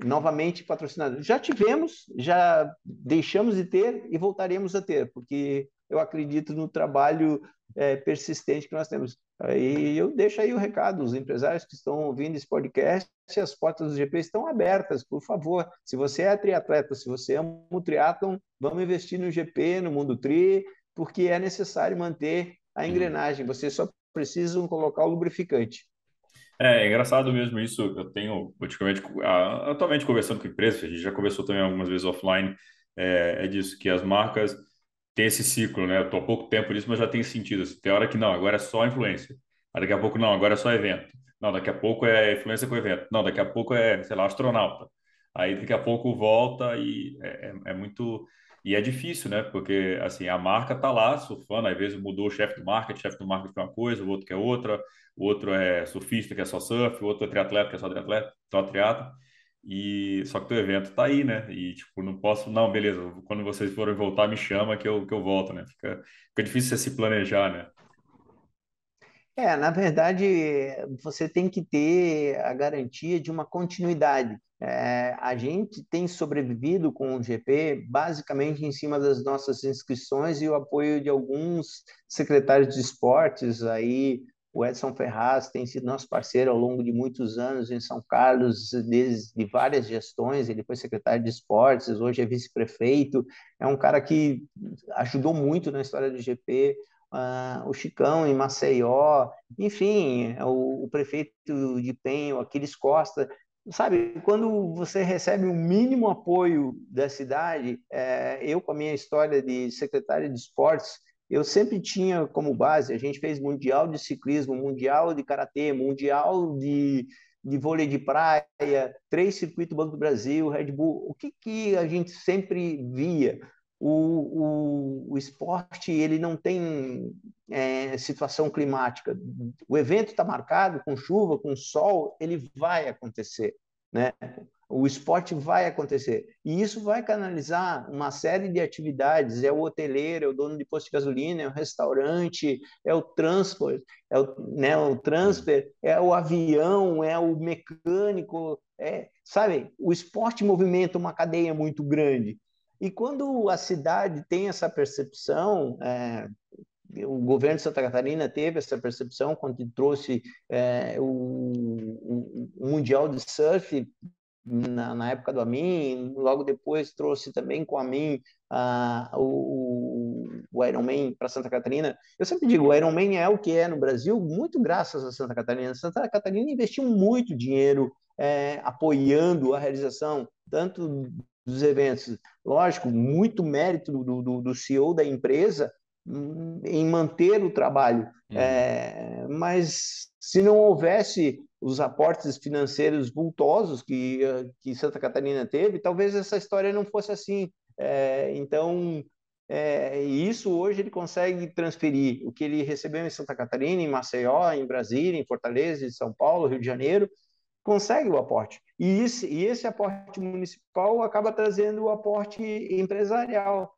novamente patrocinadores. Já tivemos, já deixamos de ter e voltaremos a ter, porque eu acredito no trabalho é, persistente que nós temos. E eu deixo aí o recado, os empresários que estão ouvindo esse podcast, as portas do GP estão abertas, por favor. Se você é triatleta, se você ama o triatlon, vamos investir no GP, no Mundo Tri, porque é necessário manter a engrenagem. Vocês só precisam colocar o lubrificante. É, é engraçado mesmo isso. Eu tenho, praticamente, atualmente conversando com empresas, a gente já conversou também algumas vezes offline, é, é disso, que as marcas têm esse ciclo, né? Eu estou há pouco tempo nisso, mas já tem sentido. Tem hora que não, agora é só influência. Daqui a pouco não, agora é só evento. Não, daqui a pouco é influência com evento. Não, daqui a pouco é, sei lá, astronauta. Aí daqui a pouco volta e é, é, é muito e é difícil, né? Porque assim, a marca tá lá surfando, às vezes mudou o chefe do marketing, chefe do marketing é uma coisa, o outro quer outra, o outro é surfista que é só surf, o outro é triatleta que é só triatleta, só triatlo. E só que o evento tá aí, né? E tipo, não posso, não, beleza, quando vocês forem voltar, me chama que eu, que eu volto, né? Fica, fica difícil você se planejar, né? É, na verdade, você tem que ter a garantia de uma continuidade. É, a gente tem sobrevivido com o GP basicamente em cima das nossas inscrições e o apoio de alguns secretários de esportes. Aí, o Edson Ferraz tem sido nosso parceiro ao longo de muitos anos em São Carlos, desde várias gestões. Ele foi secretário de esportes, hoje é vice-prefeito. É um cara que ajudou muito na história do GP. Uh, ah, o Chicão em Maceió, enfim, o, o prefeito de Penho, Aquiles Costa, sabe, quando você recebe o mínimo apoio da cidade, é, eu com a minha história de secretário de esportes, eu sempre tinha como base, a gente fez mundial de ciclismo, mundial de karatê, mundial de, de vôlei de praia, três circuitos Banco do Brasil, Red Bull, o que, que a gente sempre via? O, o, o esporte ele não tem é, situação climática. O evento está marcado com chuva, com sol, ele vai acontecer. Né? O esporte vai acontecer. E isso vai canalizar uma série de atividades. É o hoteleiro, é o dono de posto de gasolina, é o restaurante, é o transporte, é o, né, o transfer, é o avião, é o mecânico, é, sabe? O esporte movimenta uma cadeia muito grande. E quando a cidade tem essa percepção, é, o governo de Santa Catarina teve essa percepção quando trouxe é, o, o, Mundial de Surf na, na, época do Amin, logo depois trouxe também com a Amin o, o Ironman para Santa Catarina. Eu sempre digo, o Ironman é o que é no Brasil, muito graças a Santa Catarina. Santa Catarina investiu muito dinheiro é, apoiando a realização tanto dos eventos, lógico, muito mérito do, do, do CEO da empresa, em manter o trabalho. Uhum. É, mas se não houvesse os aportes financeiros vultosos que, que Santa Catarina teve, talvez essa história não fosse assim. É, então, é, isso hoje ele consegue transferir o que ele recebeu em Santa Catarina, em Maceió, em Brasília, em Fortaleza, em São Paulo, Rio de Janeiro, consegue o aporte. E esse, e esse aporte municipal acaba trazendo o aporte empresarial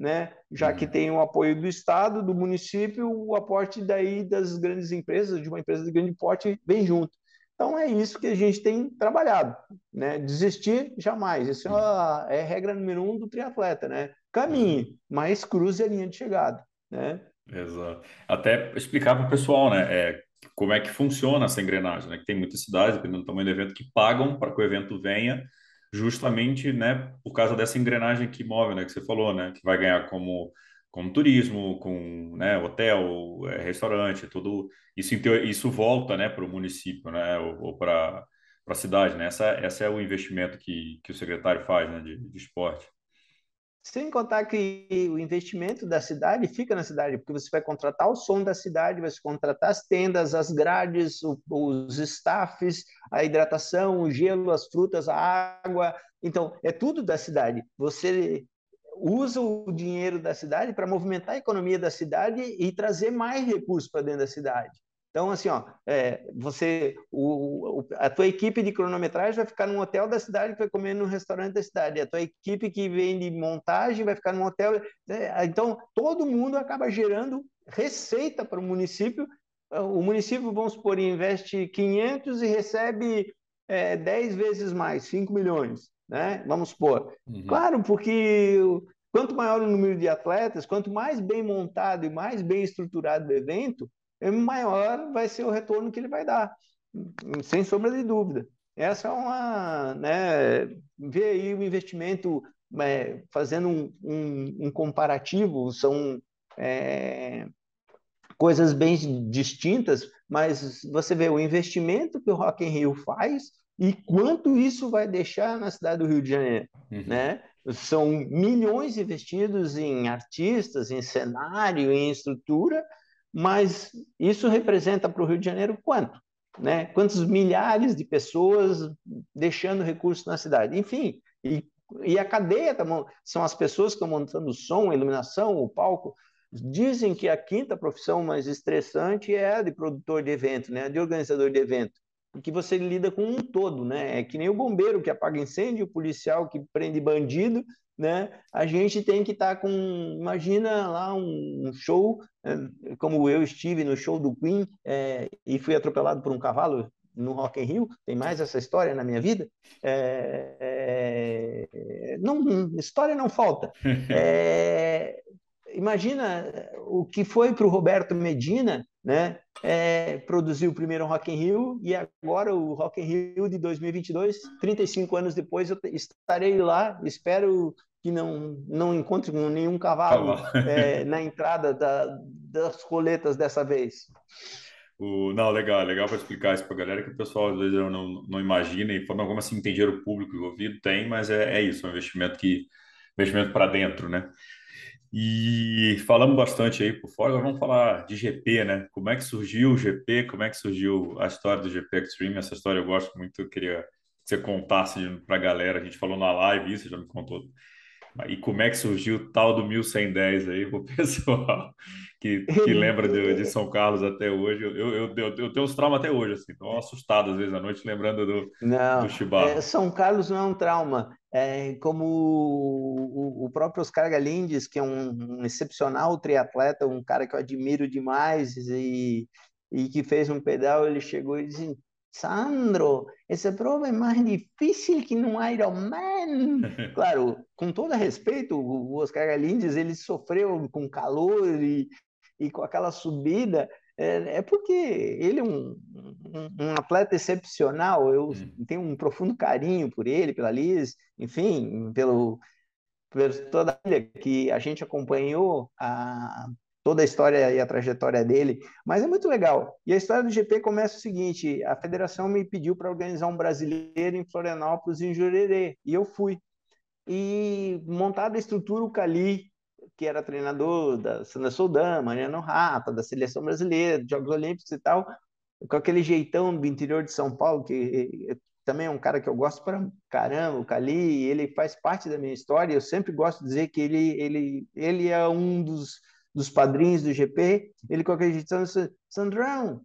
né? Já que uhum. tem o apoio do Estado, do município, o aporte daí das grandes empresas, de uma empresa de grande porte, vem junto. Então é isso que a gente tem trabalhado, né? Desistir jamais. Isso é, a, é a regra número um do triatleta, né? Caminhe, uhum. mas cruze a linha de chegada, né? Exato. Até explicar para o pessoal, né? É, como é que funciona essa engrenagem, né? Que tem muitas cidades, dependendo do tamanho do evento, que pagam para que o evento venha justamente, né, por causa dessa engrenagem que move, né, que você falou, né, que vai ganhar como como turismo, com né, hotel, é, restaurante, tudo isso isso volta, né, para o município, né, ou, ou para para a cidade, né? Essa, essa é o investimento que, que o secretário faz, né, de, de esporte. Sem contar que o investimento da cidade fica na cidade, porque você vai contratar o som da cidade, vai contratar as tendas, as grades, os staffs, a hidratação, o gelo, as frutas, a água. Então, é tudo da cidade. Você usa o dinheiro da cidade para movimentar a economia da cidade e trazer mais recursos para dentro da cidade. Então, assim, ó, é, você, o, a tua equipe de cronometragem vai ficar num hotel da cidade que vai comer no restaurante da cidade. A tua equipe que vem de montagem vai ficar num hotel. Né? Então, todo mundo acaba gerando receita para o município. O município, vamos supor, investe 500 e recebe é, 10 vezes mais, 5 milhões, né? Vamos supor. Uhum. Claro, porque quanto maior o número de atletas, quanto mais bem montado e mais bem estruturado o evento, maior vai ser o retorno que ele vai dar, sem sombra de dúvida. Essa é uma, né, ver aí o investimento, é, fazendo um, um, um, comparativo, são é, coisas bem distintas, mas você vê o investimento que o Rock in Rio faz e quanto isso vai deixar na cidade do Rio de Janeiro, uhum. né? São milhões investidos em artistas, em cenário, em estrutura, mas isso representa para o Rio de Janeiro quanto? Né? Quantos milhares de pessoas deixando recursos na cidade? Enfim, e, e a cadeia tá, são as pessoas que estão montando o som, a iluminação, o palco. Dizem que a quinta profissão mais estressante é a de produtor de evento, né? de organizador de evento porque você lida com um todo, né? É que nem o bombeiro que apaga incêndio, o policial que prende bandido, né? A gente tem que estar tá com, imagina lá um, show, é, como eu estive no show do Queen é, e fui atropelado por um cavalo no Rock in Rio, tem mais essa história na minha vida. É, é, não, história não falta. Imagina o que foi para o Roberto Medina, né? É, produzir o primeiro Rock in Rio e agora o Rock in Rio de 2022, 35 anos depois eu estarei lá, espero que não, não encontre nenhum cavalo é, na entrada da, das coletas dessa vez. O, não, legal, legal para explicar isso para a galera, que o pessoal às vezes não, não imagina e forma alguma assim tem dinheiro público envolvido, tem, mas é, é isso, é um investimento que investimento para dentro, né? E falamos bastante aí por fora, agora vamos falar de GP, né? Como é que surgiu o GP, como é que surgiu a história do GP Extreme? Essa história eu gosto muito, eu queria que você contasse para a galera, a gente falou na live isso, já me contou E como é que surgiu o tal do 1110 aí, o pessoal que, que lembra de, de, São Carlos até hoje? Eu, eu, eu, eu tenho uns traumas até hoje, assim, estou assustado às vezes à noite lembrando do, não, do Chibarro. É, São Carlos não é um trauma. É, como o, o, próprio Oscar Galindes, que é um, um, excepcional triatleta, um cara que eu admiro demais e, e que fez um pedal, ele chegou e disse Sandro, essa prova é mais difícil que no Ironman. Claro, com todo respeito, o Oscar Galindes, ele sofreu com calor e, e com aquela subida, é, é porque ele é um, um, um, atleta excepcional, eu hum. tenho um profundo carinho por ele, pela Liz, enfim, pelo, por toda a que a gente acompanhou a, toda a história e a trajetória dele, mas é muito legal. E a história do GP começa o seguinte: a federação me pediu para organizar um brasileiro em Florianópolis, em Jurerê, e eu fui. E montada a estrutura, o Cali, que era treinador da Sandra Soldan, Mariano Rata, da seleção brasileira, Jogos Olímpicos e tal, com aquele jeitão do interior de São Paulo, que também é um cara que eu gosto para caramba, o Cali, ele faz parte da minha história, eu sempre gosto de dizer que ele, ele, ele é um dos dos padrinhos do GP, ele com aquele Sandrão,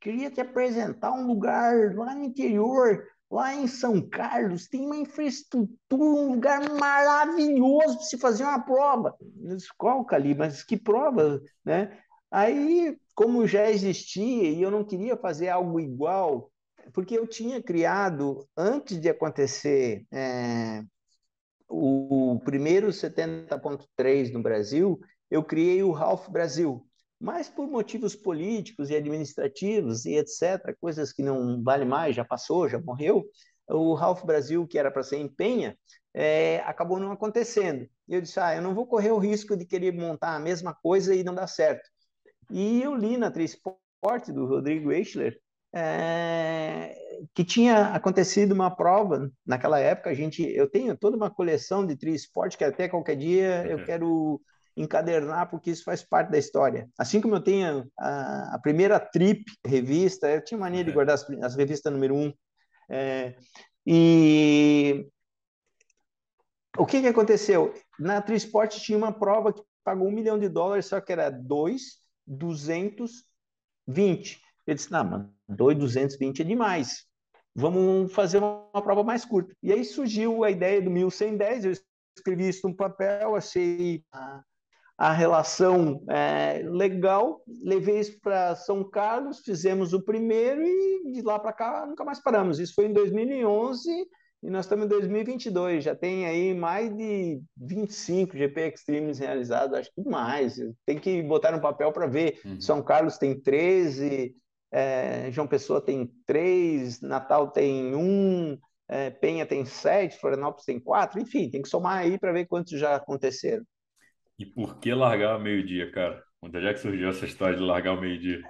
queria te apresentar um lugar lá no interior, lá em São Carlos, tem uma infraestrutura, um lugar maravilhoso para se fazer uma prova. Disse, qual, Cali? Mas que prova, né? Aí, como já existia e eu não queria fazer algo igual, porque eu tinha criado, antes de acontecer é, o primeiro 70.3 no Brasil, eu criei o Ralph Brasil, mas por motivos políticos e administrativos e etc., coisas que não vale mais, já passou, já morreu, o Ralph Brasil, que era para ser em Penha, é, acabou não acontecendo. E eu disse, ah, eu não vou correr o risco de querer montar a mesma coisa e não dar certo. E eu li na Trisport, do Rodrigo Eichler, é, que tinha acontecido uma prova naquela época. A gente, eu tenho toda uma coleção de Trisport que até qualquer dia eu quero encadernar, porque isso faz parte da história. Assim como eu tenho a, a primeira Trip revista, eu tinha mania de guardar as, as revistas número um. É, e o que, que aconteceu? Na Trisport tinha uma prova que pagou um milhão de dólares, só que era dois, 220. Eu disse, não, mano, 2,220 é demais. Vamos fazer uma, uma prova mais curta. E aí surgiu a ideia do 1110, eu escrevi isso no papel, achei a, a relação é, legal, levei isso para São Carlos, fizemos o primeiro e de lá para cá nunca mais paramos. Isso foi em 2011 e nós estamos em 2022, já tem aí mais de 25 GP Extremes realizados, acho que mais. Tem que botar no papel para ver. Uhum. São Carlos tem 13, é, João Pessoa tem 3, Natal tem 1, é, Penha tem 7, Florianópolis tem 4, enfim, tem que somar aí para ver quantos já aconteceram. E por que largar ao meio-dia, cara? Onde é que surgiu essa história de largar ao meio-dia?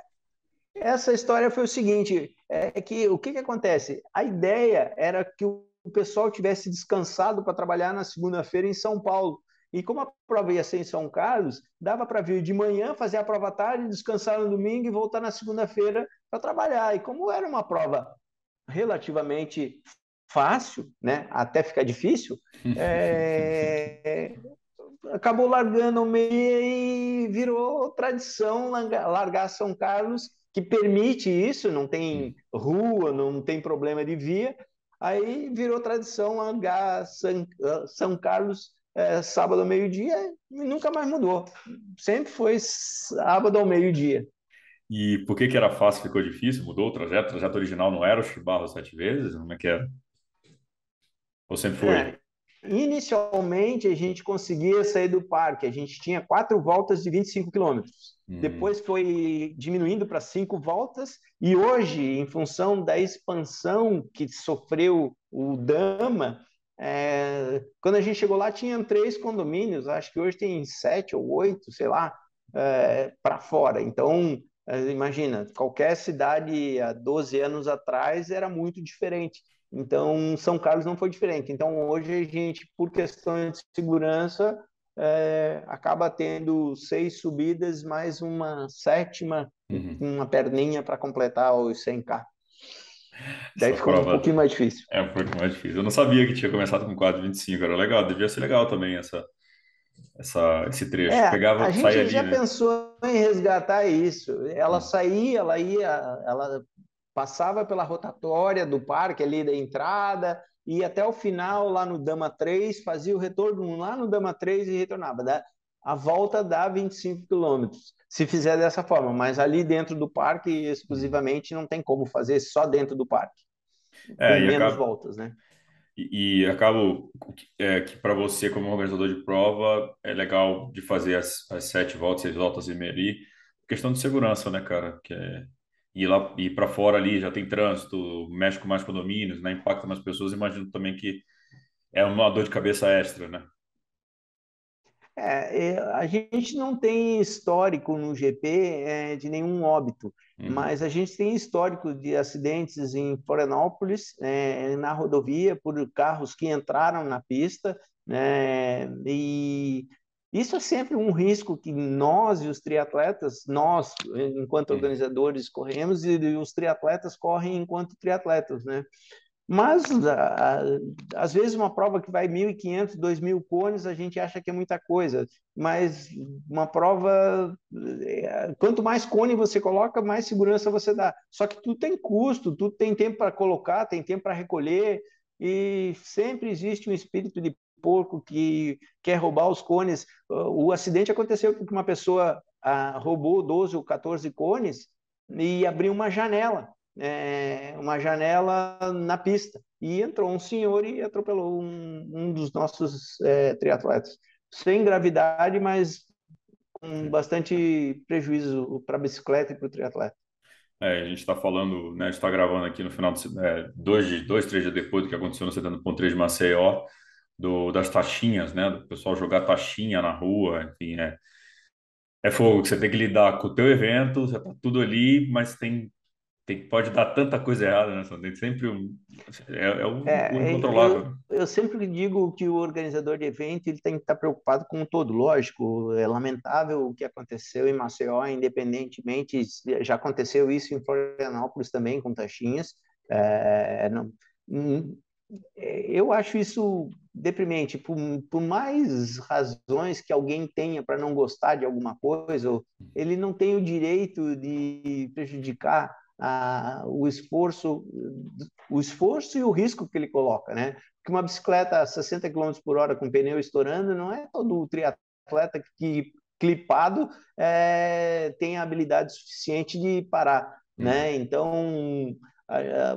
Essa história foi o seguinte: é que o que, que acontece? A ideia era que o pessoal tivesse descansado para trabalhar na segunda-feira em São Paulo. E como a prova ia ser em São Carlos, dava para vir de manhã, fazer a prova à tarde, descansar no domingo e voltar na segunda-feira para trabalhar. E como era uma prova relativamente fácil, né, até ficar difícil, é, acabou largando o meio e virou tradição largar São Carlos, que permite isso, não tem rua, não tem problema de via. Aí virou tradição largar São Carlos é, sábado ao meio-dia e nunca mais mudou. Sempre foi sábado ao meio-dia. E por que, que era fácil ficou difícil? Mudou o trajeto? O trajeto original não era o Chibarro sete vezes? Como é que era? Ou sempre foi? É, Inicialmente, a gente conseguia sair do parque, a gente tinha quatro voltas de 25 quilômetros. Hum. Depois foi diminuindo para cinco voltas, e hoje, em função da expansão que sofreu o Dama, é, quando a gente chegou lá, tinham três condomínios, acho que hoje tem sete ou oito, sei lá, é, para fora. Então, é, imagina, qualquer cidade há 12 anos atrás era muito diferente. Então, São Carlos não foi diferente. Então, hoje a gente, por questão de segurança, é, acaba tendo seis subidas, mais uma sétima, uhum. uma perninha para completar os 100K. Daí ficou prova... um pouquinho mais difícil. É um pouquinho mais difícil. Eu não sabia que tinha começado com 4,25, era legal, devia ser legal também essa, essa, esse trecho. É, Pegava, a gente ali, já né? pensou em resgatar isso. Ela hum. saía, ela ia, ela passava pela rotatória do parque ali da entrada, e até o final lá no Dama 3, fazia o retorno lá no Dama 3 e retornava. A volta dá 25 quilômetros, se fizer dessa forma, mas ali dentro do parque, exclusivamente, não tem como fazer só dentro do parque. É, menos acaba... voltas, né? E, e acabo é, que para você, como organizador de prova, é legal de fazer as, as sete voltas, seis voltas e meia ali. Questão de segurança, né, cara? Que é ir lá ir para fora ali, já tem trânsito, mexe com mais condomínios, né? Impacta mais pessoas. Imagino também que é uma dor de cabeça extra, né? É, é a gente não tem histórico no GP é, de nenhum óbito, uhum. mas a gente tem histórico de acidentes em Florianópolis, é, na rodovia, por carros que entraram na pista, né? E isso é sempre um risco que nós e os triatletas, nós, enquanto organizadores, corremos e os triatletas correm enquanto triatletas, né? Mas, às vezes, uma prova que vai 1.500, 2.000 cones, a gente acha que é muita coisa. Mas uma prova, é, quanto mais cone você coloca, mais segurança você dá. Só que tudo tem custo, tudo tem tempo para colocar, tem tempo para recolher, e sempre existe um espírito de porco que quer roubar os cones. O acidente aconteceu porque uma pessoa ah, roubou 12 ou 14 cones e abriu uma janela, é, uma janela na pista. E entrou um senhor e atropelou um, um dos nossos é, triatletas. Sem gravidade, mas com bastante prejuízo para a bicicleta e para o triatleta. É, a gente está falando, né, a gente está gravando aqui no final de é, dois, dois, três dias depois do que aconteceu no 70.3 de Maceió do, das taxinhas, né? Do pessoal jogar taxinha na rua, enfim, é, é fogo você tem que lidar com o teu evento, você tá tudo ali, mas tem, tem pode dar tanta coisa errada, né? Tem sempre um, é, é, um, é um incontrolável. Eu, eu, sempre digo que o organizador de evento ele tem que estar preocupado com o todo. Lógico, é lamentável o que aconteceu em Maceió, independentemente, já aconteceu isso em Florianópolis também com taxinhas. É, não, é, eu acho isso deprimente. Por, por mais razões que alguém tenha para não gostar de alguma coisa, ele não tem o direito de prejudicar a, o esforço, o esforço e o risco que ele coloca, né? Porque uma bicicleta a 60 km por hora com pneu estourando não é todo o triatleta que clipado é, tem a habilidade suficiente de parar, né? Uhum. Então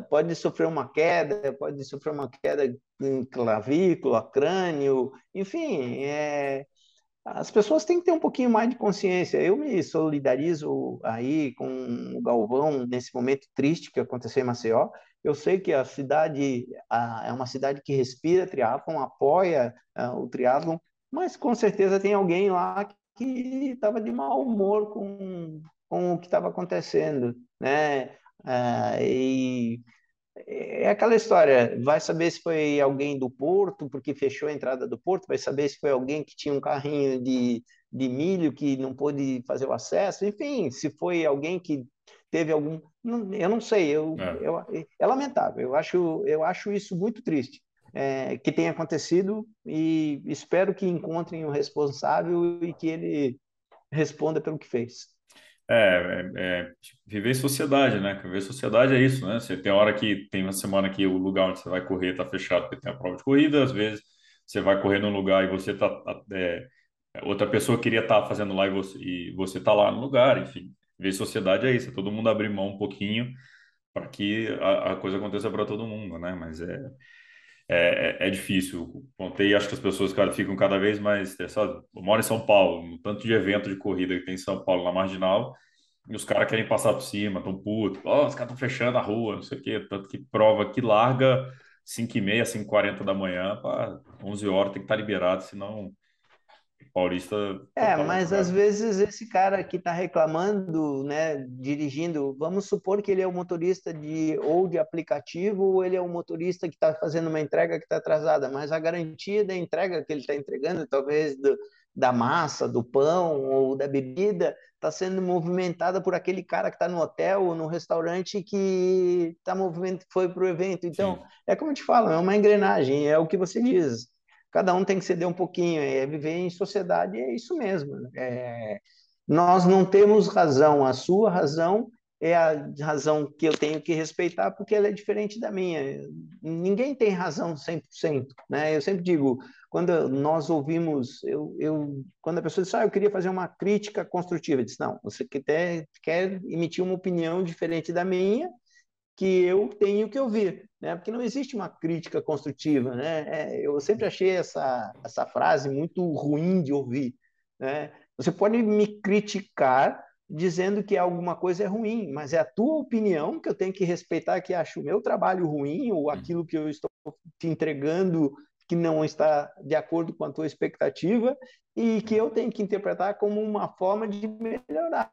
pode sofrer uma queda, pode sofrer uma queda em clavícula, crânio, enfim, é, as pessoas têm que ter um pouquinho mais de consciência. Eu me solidarizo aí com o Galvão nesse momento triste que aconteceu em Maceió. Eu sei que a cidade a, é uma cidade que respira triatlon, apoia a, o triatlon, mas com certeza tem alguém lá que estava de mau humor com, com o que estava acontecendo, né? Ah, e é aquela história, vai saber se foi alguém do porto, porque fechou a entrada do porto, vai saber se foi alguém que tinha um carrinho de, de milho que não pôde fazer o acesso, enfim, se foi alguém que teve algum. Eu não sei, eu, é. Eu, é lamentável, eu acho, eu acho isso muito triste. É, que tenha acontecido e espero que encontrem o responsável e que ele responda pelo que fez. É, é, é, viver sociedade, né? Viver em sociedade é isso, né? Você tem hora que tem uma semana que o lugar onde você vai correr está fechado porque tem a prova de corrida, às vezes você vai correr num lugar e você tá, tá é, outra pessoa queria estar tá fazendo lá e você, e você tá lá no lugar, enfim. Viver em sociedade é isso, é todo mundo abrir mão um pouquinho para que a, a, coisa aconteça para todo mundo, né? Mas é, é, é, é difícil. Contei, acho que as pessoas cara, ficam cada vez mais. Só, eu moro em São Paulo, no tanto de evento de corrida que tem em São Paulo, na marginal, e os caras querem passar por cima, estão putos. Oh, os caras estão fechando a rua, não sei o quê. Tanto que prova que larga 5 e meia, 5 40 da manhã, para 11 horas tem que estar tá liberado, senão Paulista. É, mas às vezes esse cara que está reclamando, né, dirigindo, vamos supor que ele é o motorista de ou de aplicativo ou ele é o motorista que está fazendo uma entrega que está atrasada, mas a garantia da entrega que ele está entregando, talvez do, da massa, do pão ou da bebida, está sendo movimentada por aquele cara que está no hotel ou no restaurante que tá movimento foi para o evento. Então, Sim. é como eu te falo, é uma engrenagem, é o que você diz. Cada um tem que ceder um pouquinho, é viver em sociedade, é isso mesmo. É, nós não temos razão, a sua razão é a razão que eu tenho que respeitar porque ela é diferente da minha. Ninguém tem razão 100%, né? Eu sempre digo, quando nós ouvimos, eu, eu quando a pessoa diz, ah, eu queria fazer uma crítica construtiva, eu disse, não, você quer, quer emitir uma opinião diferente da minha, que eu tenho que ouvir, né? Porque não existe uma crítica construtiva, né? É, eu sempre achei essa, essa frase muito ruim de ouvir, né? Você pode me criticar dizendo que alguma coisa é ruim, mas é a tua opinião que eu tenho que respeitar, que acho o meu trabalho ruim ou aquilo que eu estou te entregando que não está de acordo com a tua expectativa e que eu tenho que interpretar como uma forma de melhorar.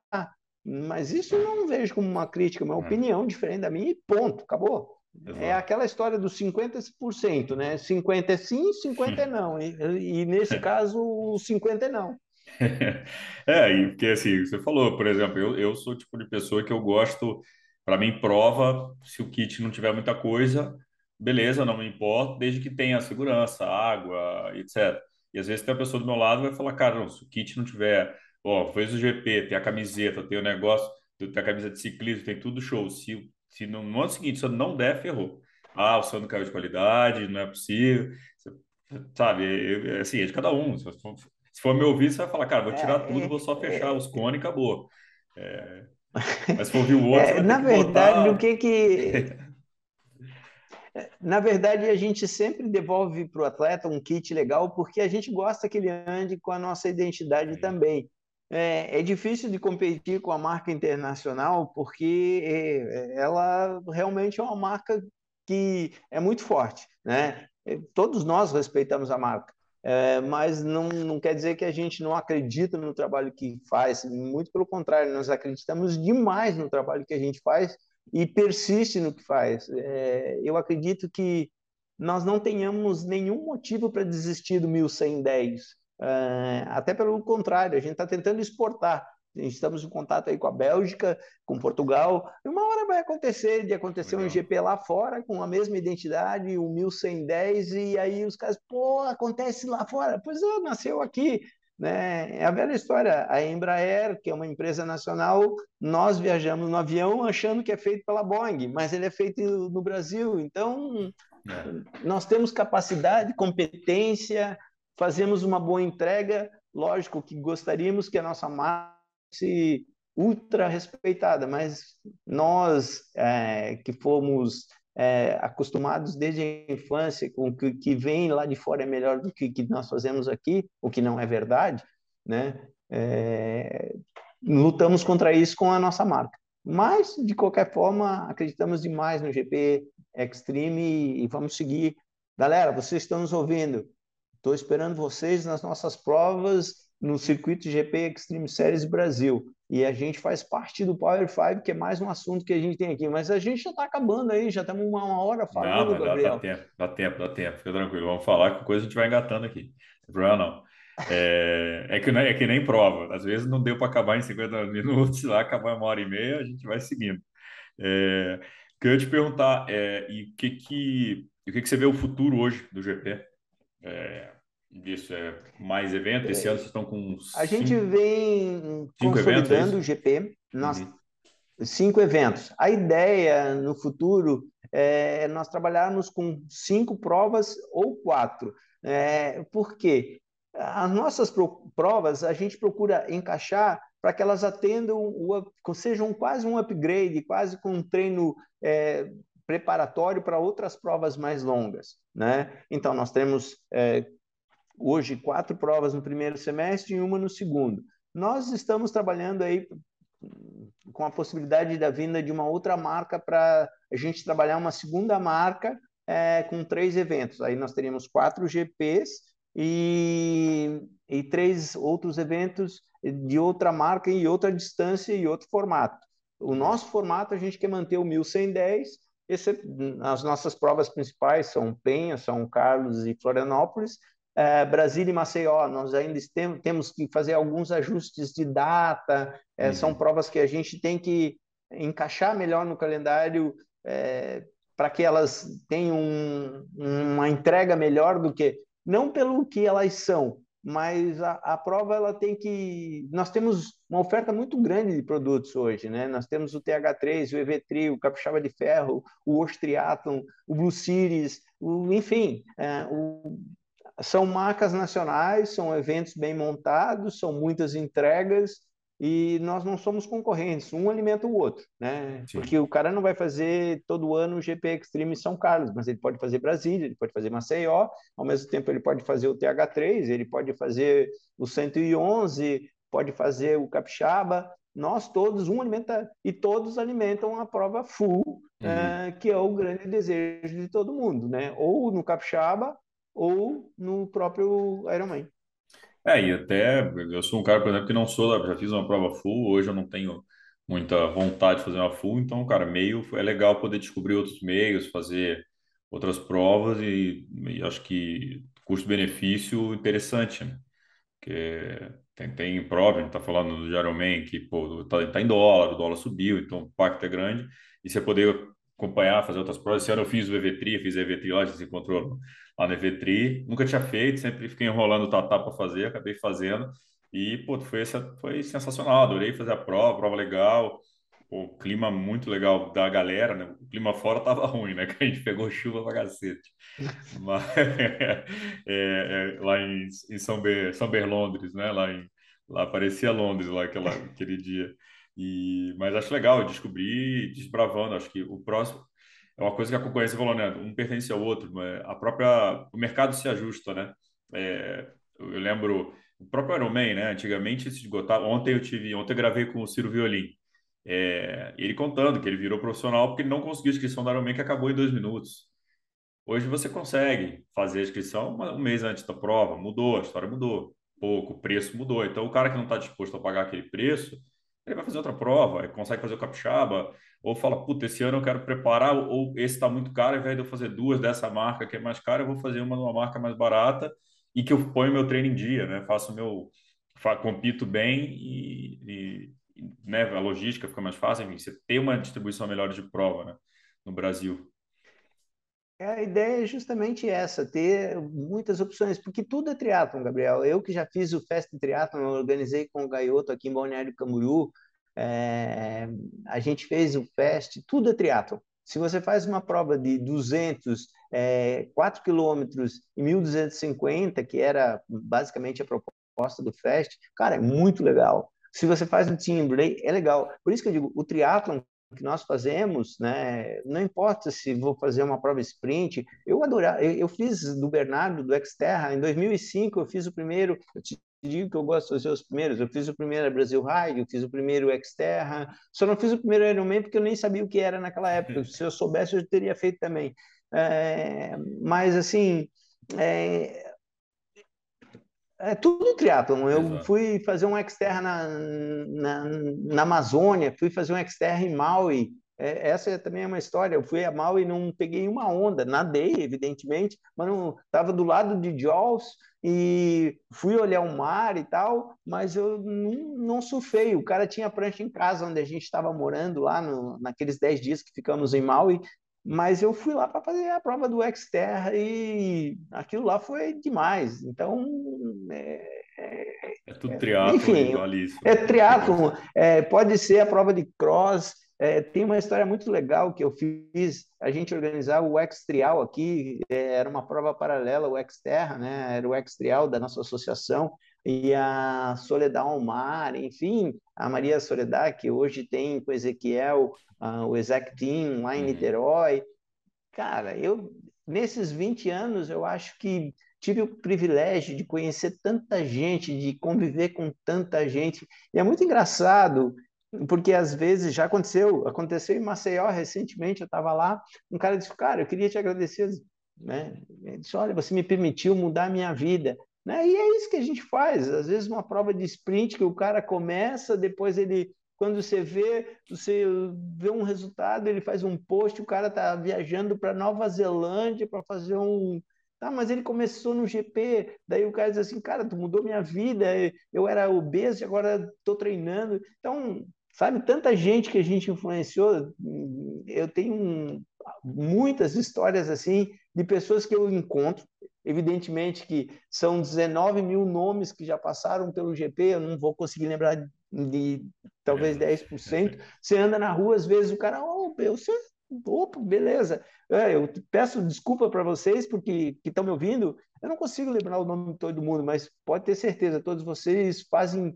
Mas isso eu não vejo como uma crítica, uma é. opinião diferente da minha e ponto, acabou. Exato. É aquela história dos 50%, né? 50 é sim, 50 é não. E, e nesse caso, o 50 é não. É, e porque assim, você falou, por exemplo, eu, eu sou o tipo de pessoa que eu gosto, para mim, prova, se o kit não tiver muita coisa, beleza, não me importa, desde que tenha segurança, água, etc. E às vezes tem a pessoa do meu lado vai falar, cara, não, se o kit não tiver, ó, fez o GP, tem a camiseta, tem o negócio, tem a camisa de ciclismo, tem tudo show. Se, se no, no ano seguinte, se não der, ferrou. Ah, o som não caiu de qualidade, não é possível. Você, sabe, é, é, assim, é de cada um. Se for, se for me ouvir, você vai falar, cara, vou tirar é, tudo, vou só fechar os cones e acabou. É, mas se for ouvir o outro, é, na verdade, botar... o que que Na verdade, a gente sempre devolve para o atleta um kit legal porque a gente gosta que ele ande com a nossa identidade também. É, é, difícil de competir com a marca internacional porque é, ela realmente é uma marca que é muito forte, né? Todos nós respeitamos a marca, é, mas não, não quer dizer que a gente não acredita no trabalho que faz. Muito pelo contrário, nós acreditamos demais no trabalho que a gente faz e persiste no que faz. É, eu acredito que nós não tenhamos nenhum motivo para desistir do 1110. É, até pelo contrário, a gente está tentando exportar. Estamos em contato aí com a Bélgica, com Portugal. E uma hora vai acontecer de acontecer Legal. um GP lá fora com a mesma identidade, o 1110, e aí os caras, pô, acontece lá fora. Pois é, nasceu aqui. Né? É a velha história. A Embraer, que é uma empresa nacional, nós viajamos no avião achando que é feito pela Boeing, mas ele é feito no Brasil. Então, é. nós temos capacidade, competência, fazemos uma boa entrega. Lógico que gostaríamos que a nossa marca se ultra respeitada, mas nós é, que fomos é, acostumados desde a infância com que, que vem lá de fora é melhor do que, que nós fazemos aqui, o que não é verdade, né? É, lutamos contra isso com a nossa marca. Mas, de qualquer forma, acreditamos demais no GP Extreme e, e vamos seguir. Galera, vocês estão nos ouvindo. Estou esperando vocês nas nossas provas no circuito GP Extreme Series Brasil. E a gente faz parte do Power 5, que é mais um assunto que a gente tem aqui. Mas a gente já está acabando aí, já estamos uma, uma hora falando, não, Gabriel. Dá, dá, tempo, dá tempo, dá tempo. Fica tranquilo. Vamos falar que coisa a gente vai engatando aqui. Não tem problema não. É, é, que, é que nem prova. Às vezes não deu para acabar em 50 minutos, lá acabar uma hora e meia, a gente vai seguindo. É, queria te perguntar, é, e o que que, o que que você vê o futuro hoje do GP? É, isso é mais evento? Esse ano vocês estão com. A gente vem consolidando eventos, é o GP. Nós, uhum. Cinco eventos. A ideia no futuro é nós trabalharmos com cinco provas ou quatro. É, por quê? As nossas provas a gente procura encaixar para que elas atendam, o, sejam quase um upgrade, quase com um treino é, preparatório para outras provas mais longas. Né? Então, nós temos é, hoje quatro provas no primeiro semestre e uma no segundo. Nós estamos trabalhando aí com a possibilidade da vinda de uma outra marca para a gente trabalhar uma segunda marca é, com três eventos. Aí nós teríamos quatro GPs e, e três outros eventos de outra marca e outra distância e outro formato. O nosso formato a gente quer manter o 1110. Esse, as nossas provas principais são Penha, São Carlos e Florianópolis, é, Brasília e Maceió, nós ainda tem, temos que fazer alguns ajustes de data, é, uhum. são provas que a gente tem que encaixar melhor no calendário é, para que elas tenham um, uma entrega melhor do que, não pelo que elas são, mas a, a, prova ela tem que. Nós temos uma oferta muito grande de produtos hoje, né? Nós temos o TH3, o EV3, o Capixaba de Ferro, o Ostriatlon, o Blue Series, o, enfim, é, o, são marcas nacionais, são eventos bem montados, são muitas entregas e nós não somos concorrentes, um alimenta o outro, né? Sim. Porque o cara não vai fazer todo ano o GP Extreme São Carlos, mas ele pode fazer Brasília, ele pode fazer Maceió, ao mesmo tempo ele pode fazer o TH3, ele pode fazer o 111, pode fazer o Capixaba, nós todos, um alimenta, e todos alimentam a prova full, uhum. é, que é o grande desejo de todo mundo, né? Ou no Capixaba, ou no próprio Ironman. É, e até eu sou um cara, por exemplo, que não sou, já fiz uma prova full, hoje eu não tenho muita vontade de fazer uma full, então, cara, meio é legal poder descobrir outros meios, fazer outras provas e, e acho que custo-benefício interessante, né? Porque tem, tem prova, a gente tá falando do Ironman, que, pô, tá, tá em dólar, o dólar subiu, então o impacto é grande, e você poder acompanhar, fazer outras provas. Esse ano eu fiz o EV3, fiz a EV3 lá, a gente se encontrou lá no EV3. Nunca tinha feito, sempre fiquei enrolando o Tatá para fazer, acabei fazendo. E, pô, foi, foi sensacional, adorei fazer a prova, prova legal. O clima muito legal da galera, né? O clima fora tava ruim, né? Que a gente pegou chuva pra cacete. Mas, é, é, lá em, em São, Ber, São Berlondres, né? Lá, em, lá parecia Londres, lá aquela, aquele dia. E, mas acho legal, eu descobri desbravando. Acho que o próximo é uma coisa que a concorrência falou, né? Um pertence ao outro, mas a própria o mercado se ajusta, né? É, eu lembro o próprio Ironman, né? Antigamente se esgotava. Ontem eu tive, ontem eu gravei com o Ciro Violim. É, ele contando que ele virou profissional porque ele não conseguiu a inscrição do Ironman que acabou em dois minutos. Hoje você consegue fazer a inscrição um mês antes da prova, mudou, a história mudou, pouco, o preço mudou. Então o cara que não está disposto a pagar aquele preço ele vai fazer outra prova, consegue fazer o capixaba, ou fala, puta, esse ano eu quero preparar, ou esse está muito caro, ao invés de eu fazer duas dessa marca que é mais cara, eu vou fazer uma numa marca mais barata e que eu ponho meu treino em dia, né? Faço meu, compito bem e, e né, a logística fica mais fácil, enfim, você tem uma distribuição melhor de prova, né? No Brasil. É, a ideia é justamente essa, ter muitas opções, porque tudo é triatlon, Gabriel. Eu que já fiz o Fest Triathlon, organizei com o Gaioto aqui em Balneário Camboriú, é, a gente fez o Fest, tudo é triatlon. Se você faz uma prova de 200, é, 4 quilômetros e 1.250, que era basicamente a proposta do Fest, cara, é muito legal. Se você faz um team relay, é legal. Por isso que eu digo, o triatlon que nós fazemos, né, não importa se vou fazer uma prova sprint, eu adorava, eu, eu fiz do Bernardo, do Xterra, em 2005 eu fiz o primeiro, eu digo que eu gosto de fazer os primeiros, eu fiz o primeiro Brasil Ride, eu fiz o primeiro Xterra, só não fiz o primeiro Ironman porque eu nem sabia o que era naquela época, se eu soubesse eu teria feito também. É, mas assim, é, é tudo triatlon. Eu Exato. fui fazer um Xterra na, na, na, Amazônia, fui fazer um Xterra em Maui. É, essa é também é uma história. Eu fui a Maui e não peguei uma onda, nadei, evidentemente, mas não estava do lado de Jaws e fui olhar o mar e tal, mas eu não, não surfei. O cara tinha prancha em casa onde a gente estava morando lá no, naqueles 10 dias que ficamos em Maui mas eu fui lá para fazer a prova do Xterra e aquilo lá foi demais. Então, é, é, é tudo triatlo, enfim, é triatlo. É, pode ser a prova de cross. É, tem uma história muito legal que eu fiz. A gente organizar o X-Trial aqui, é, era uma prova paralela ao Xterra, né? Era o X-Trial da nossa associação e a Soledad Almar, enfim, a Maria Soledad, que hoje tem com o Ezequiel uh, o Exact Team lá em uhum. Niterói. Cara, eu, nesses 20 anos, eu acho que tive o privilégio de conhecer tanta gente, de conviver com tanta gente. E é muito engraçado, porque às vezes já aconteceu, aconteceu em Maceió recentemente, eu estava lá, um cara disse, cara, eu queria te agradecer, né? Ele disse, olha, você me permitiu mudar a minha vida. Né? E é isso que a gente faz. Às vezes, uma prova de sprint que o cara começa, depois ele, quando você vê, você vê um resultado, ele faz um post, o cara está viajando para Nova Zelândia para fazer um, Tá, mas ele começou no GP, daí o cara diz assim, cara, tu mudou minha vida, eu era obeso e agora estou treinando. Então, sabe, tanta gente que a gente influenciou, eu tenho muitas histórias assim de pessoas que eu encontro, evidentemente que são 19 mil nomes que já passaram pelo GP, eu não vou conseguir lembrar de talvez 10%. Você anda na rua, às vezes o cara, oh, você Opa, beleza. É, eu peço desculpa para vocês porque que estão me ouvindo. Eu não consigo lembrar o nome de todo mundo, mas pode ter certeza, todos vocês fazem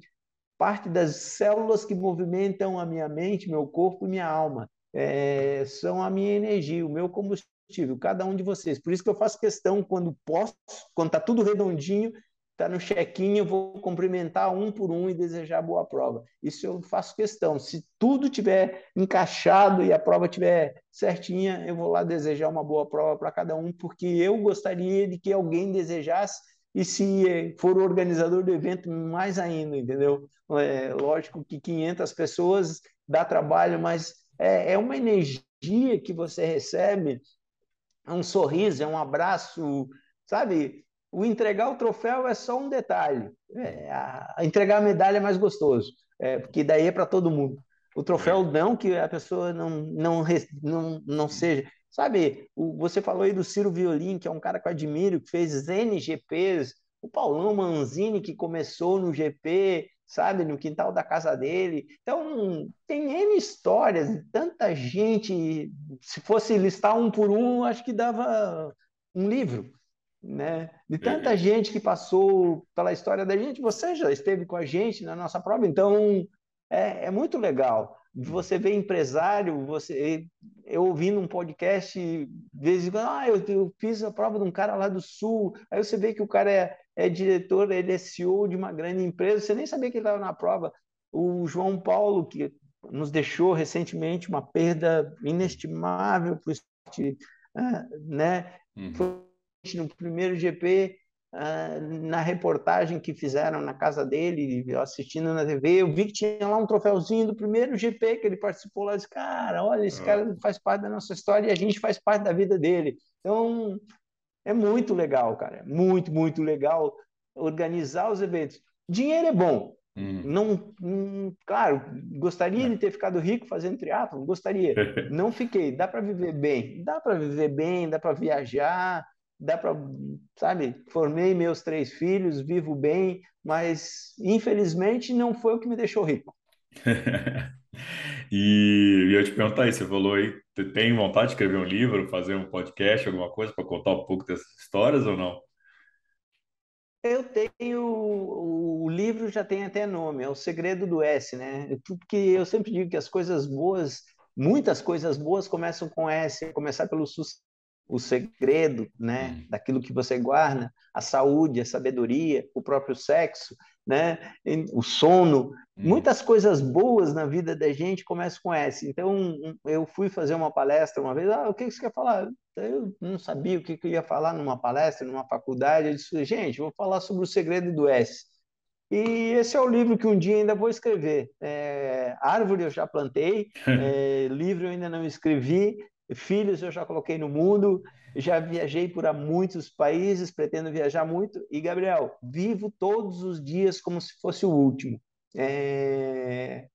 parte das células que movimentam a minha mente, meu corpo e minha alma. É, são a minha energia, o meu combustível, cada um de vocês. Por isso que eu faço questão, quando posso, quando está tudo redondinho, está no check-in, eu vou cumprimentar um por um e desejar boa prova. Isso eu faço questão. Se tudo tiver encaixado e a prova tiver certinha, eu vou lá desejar uma boa prova para cada um, porque eu gostaria de que alguém desejasse e se for o organizador do evento, mais ainda, entendeu? É, lógico que 500 pessoas dá trabalho, mas é, é uma energia que você recebe, é um sorriso, é um abraço, sabe? o entregar o troféu é só um detalhe. É, a, entregar a medalha é mais gostoso, é, porque daí é para todo mundo. O troféu não que a pessoa não, não, não, não seja. Sabe, o, você falou aí do Ciro Violim, que é um cara que eu admiro, que fez NGPs, o Paulão Manzini, que começou no GP, sabe, no quintal da casa dele. Então, tem N histórias, tanta gente. Se fosse listar um por um, acho que dava um livro né? De tanta gente que passou pela história da gente, você já esteve com a gente na nossa prova, então é, é muito legal. Você vê empresário, você eu ouvindo um podcast, de vez em quando, ah, eu, eu, fiz a prova de um cara lá do sul, aí você vê que o cara é, é diretor, ele é CEO de uma grande empresa, você nem sabia que ele estava na prova. O João Paulo, que nos deixou recentemente uma perda inestimável para o esporte, ah, né? Uhum. Foi no primeiro GP, uh, ah, na reportagem que fizeram na casa dele, assistindo na TV, eu vi que tinha lá um troféuzinho do primeiro GP que ele participou lá. Eu disse, cara, olha, esse cara faz parte da nossa história e a gente faz parte da vida dele. Então, é muito legal, cara. Muito, muito legal organizar os eventos. Dinheiro é bom. Hum. Não, hum, claro, gostaria de ter ficado rico fazendo triatlo, gostaria. Não fiquei. Dá para viver bem, dá para viver bem, dá para viajar, dá para, sabe, formei meus três filhos, vivo bem, mas infelizmente não foi o que me deixou rico. e, eu te perguntar aí, você falou aí, tem vontade de escrever um livro, fazer um podcast, alguma coisa para contar um pouco dessas histórias ou não? Eu tenho, o livro já tem até nome, é O Segredo do S, né? Porque eu sempre digo que as coisas boas, muitas coisas boas começam com S, começar pelo sucesso o segredo, né, hum. daquilo que você guarda, a saúde, a sabedoria, o próprio sexo, né, o sono, hum. muitas coisas boas na vida da gente começam com essa. Então, eu fui fazer uma palestra uma vez, ah, o que você quer falar? Eu não sabia o que eu ia falar numa palestra, numa faculdade. Eu disse, gente, vou falar sobre o segredo do S. E esse é o livro que um dia ainda vou escrever. É, árvore eu já plantei, é, livro eu ainda não escrevi, Filhos eu já coloquei no mundo, já viajei por muitos países, pretendo viajar muito. E, Gabriel, vivo todos os dias como se fosse o último. É...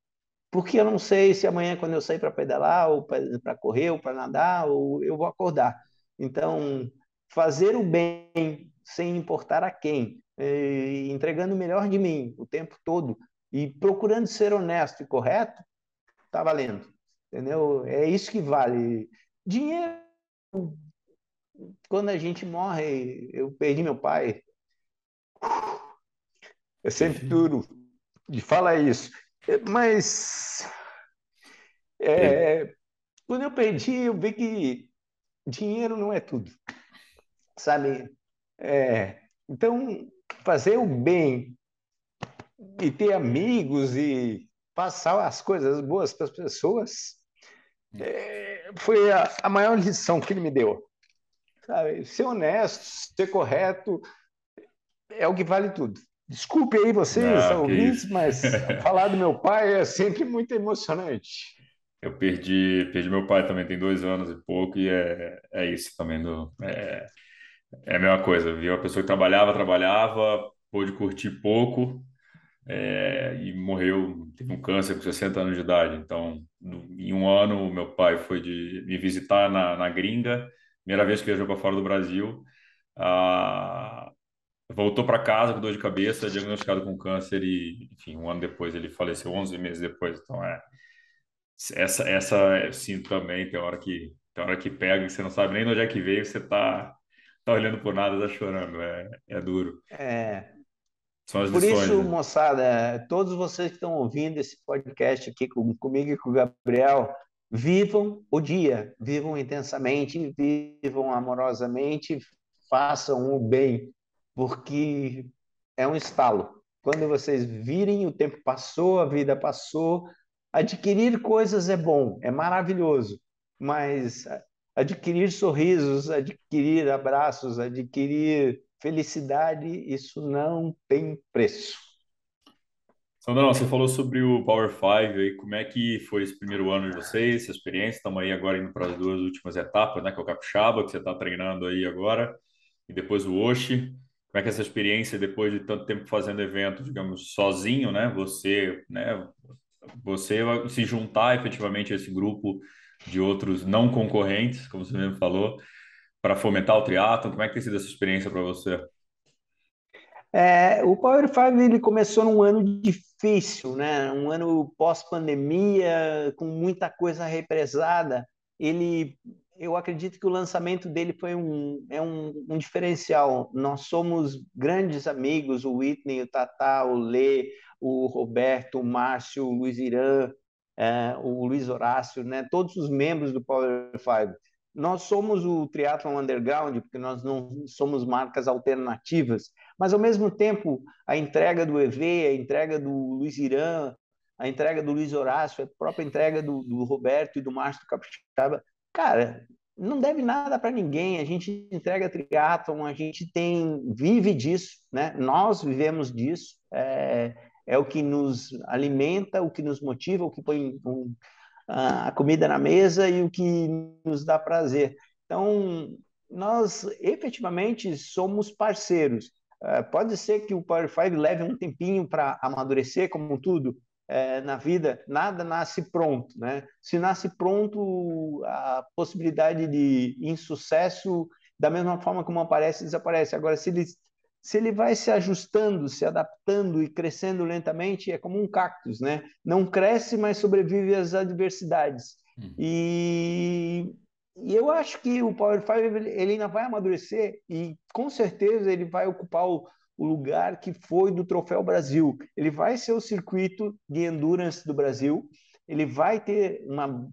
Porque eu não sei se amanhã, quando eu sair para pedalar, ou para correr, ou para nadar, ou eu vou acordar. Então, fazer o bem sem importar a quem, é... entregando o melhor de mim o tempo todo e procurando ser honesto e correto, está valendo. Entendeu? É isso que vale. Dinheiro, quando a gente morre, eu perdi meu pai. É sempre duro de falar isso. Mas é, quando eu perdi, eu vi que dinheiro não é tudo. Sabe? É, então, fazer o bem e ter amigos e passar as coisas boas para as pessoas é, foi a, a, maior lição que ele me deu. Sabe? Ser honesto, ser correto, é o que vale tudo. Desculpe aí vocês, ah, ouvintes, mas falar do meu pai é sempre muito emocionante. Eu perdi, perdi meu pai também tem dois anos e pouco, e é, é isso também. Do, é, É a mesma coisa, vi uma pessoa que trabalhava, trabalhava, pôde curtir pouco, é, e morreu, teve um câncer com 60 anos de idade. Então, em um ano, meu pai foi de me visitar na, na gringa, primeira vez que viajou para fora do Brasil. Ah, voltou para casa com dor de cabeça, diagnosticado com câncer e, enfim, um ano depois ele faleceu, 11 meses depois. Então, é essa essa sim também tem hora que tem hora que pega, que você não sabe nem de onde é que veio, você tá tá olhando por nada, tá chorando, é, é duro. É, Por lições, isso, né? moçada, todos vocês que estão ouvindo esse podcast aqui com, comigo e com o Gabriel, vivam o dia, vivam intensamente, vivam amorosamente, façam o bem, porque é um estalo. Quando vocês virem, o tempo passou, a vida passou. Adquirir coisas é bom, é maravilhoso, mas adquirir sorrisos, adquirir abraços, adquirir felicidade, isso não tem preço. Sandrão, você falou sobre o Power Five aí, como é que foi esse primeiro ano de vocês, essa experiência? Estamos aí agora indo para as duas últimas etapas, né? Que é o Capixaba, que você está treinando aí agora, e depois o Oshi. Como é que é essa experiência, depois de tanto tempo fazendo evento, digamos, sozinho, né? Você, né? Você se juntar efetivamente a esse grupo de outros não concorrentes, como você mesmo falou, para fomentar o triatlo. Como é que tem sido essa experiência para você? É, o Power Five ele começou num ano difícil, né? Um ano pós-pandemia, com muita coisa represada. Ele, eu acredito que o lançamento dele foi um, é um, um diferencial. Nós somos grandes amigos, o Whitney, o Tatá, o Lê, o Roberto, o Márcio, o Luiz Irã, é, o Luiz Horácio, né? Todos os membros do Power Five. Nós somos o triatlon underground porque nós não somos marcas alternativas mas ao mesmo tempo a entrega do EV, a entrega do Luiz Irã, a entrega do Luiz Horácio, a própria entrega do, do Roberto e do Márcio Capixaba, cara, não deve nada para ninguém. A gente entrega triatlon, a gente tem vive disso, né? Nós vivemos disso. É, é o que nos alimenta, o que nos motiva, o que põe um, a comida na mesa e o que nos dá prazer. Então, nós efetivamente somos parceiros. É, pode ser que o Power 5 leve um tempinho para amadurecer, como tudo é, na vida, nada nasce pronto. Né? Se nasce pronto, a possibilidade de insucesso, da mesma forma como aparece, desaparece. Agora, se ele, se ele vai se ajustando, se adaptando e crescendo lentamente, é como um cactus, né? não cresce, mas sobrevive às adversidades. Uhum. E e eu acho que o Power 5 ele ainda vai amadurecer e com certeza ele vai ocupar o, o lugar que foi do Troféu Brasil. Ele vai ser o circuito de endurance do Brasil. Ele vai ter uma.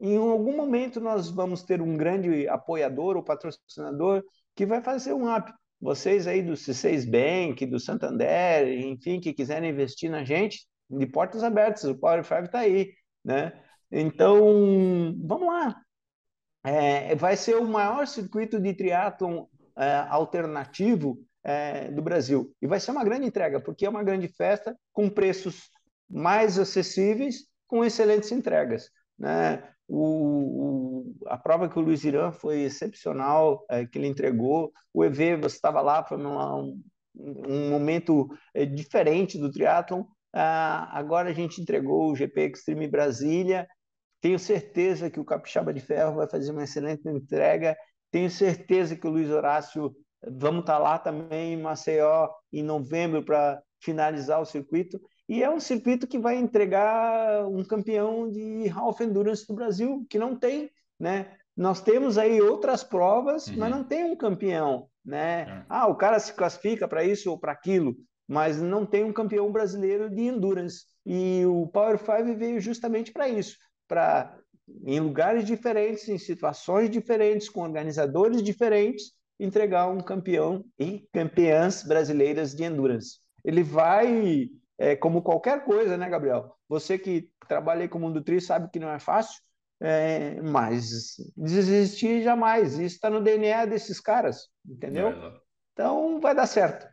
Em algum momento nós vamos ter um grande apoiador ou patrocinador que vai fazer um up. Vocês aí do C6 Bank, do Santander, enfim, que quiserem investir na gente, de portas abertas, o Power 5 está aí, né? Então, vamos lá, é, vai ser o maior circuito de triatlon é, alternativo é, do Brasil. E vai ser uma grande entrega, porque é uma grande festa com preços mais acessíveis, com excelentes entregas. Né? O, o, a prova que o Luiz Irã foi excepcional, é, que ele entregou. O EV, você estava lá, foi uma, um, um, momento é, diferente do triatlon. Ah, agora a gente entregou o GP Extreme Brasília tenho certeza que o Capixaba de Ferro vai fazer uma excelente entrega. Tenho certeza que o Luiz Horácio, vamos estar lá também em Maceió em novembro para finalizar o circuito. E é um circuito que vai entregar um campeão de Half Endurance do Brasil, que não tem, né? Nós temos aí outras provas, uhum. mas não tem um campeão, né? É. Ah, o cara se classifica para isso ou para aquilo, mas não tem um campeão brasileiro de endurance. E o Power 5 veio justamente para isso para, em lugares diferentes, em situações diferentes, com organizadores diferentes, entregar um campeão e campeãs brasileiras de endurance. Ele vai, é, como qualquer coisa, né, Gabriel? Você que trabalha com o mundo tri sabe que não é fácil, é, mas desistir jamais. Isso está no DNA desses caras, entendeu? É, então vai dar certo.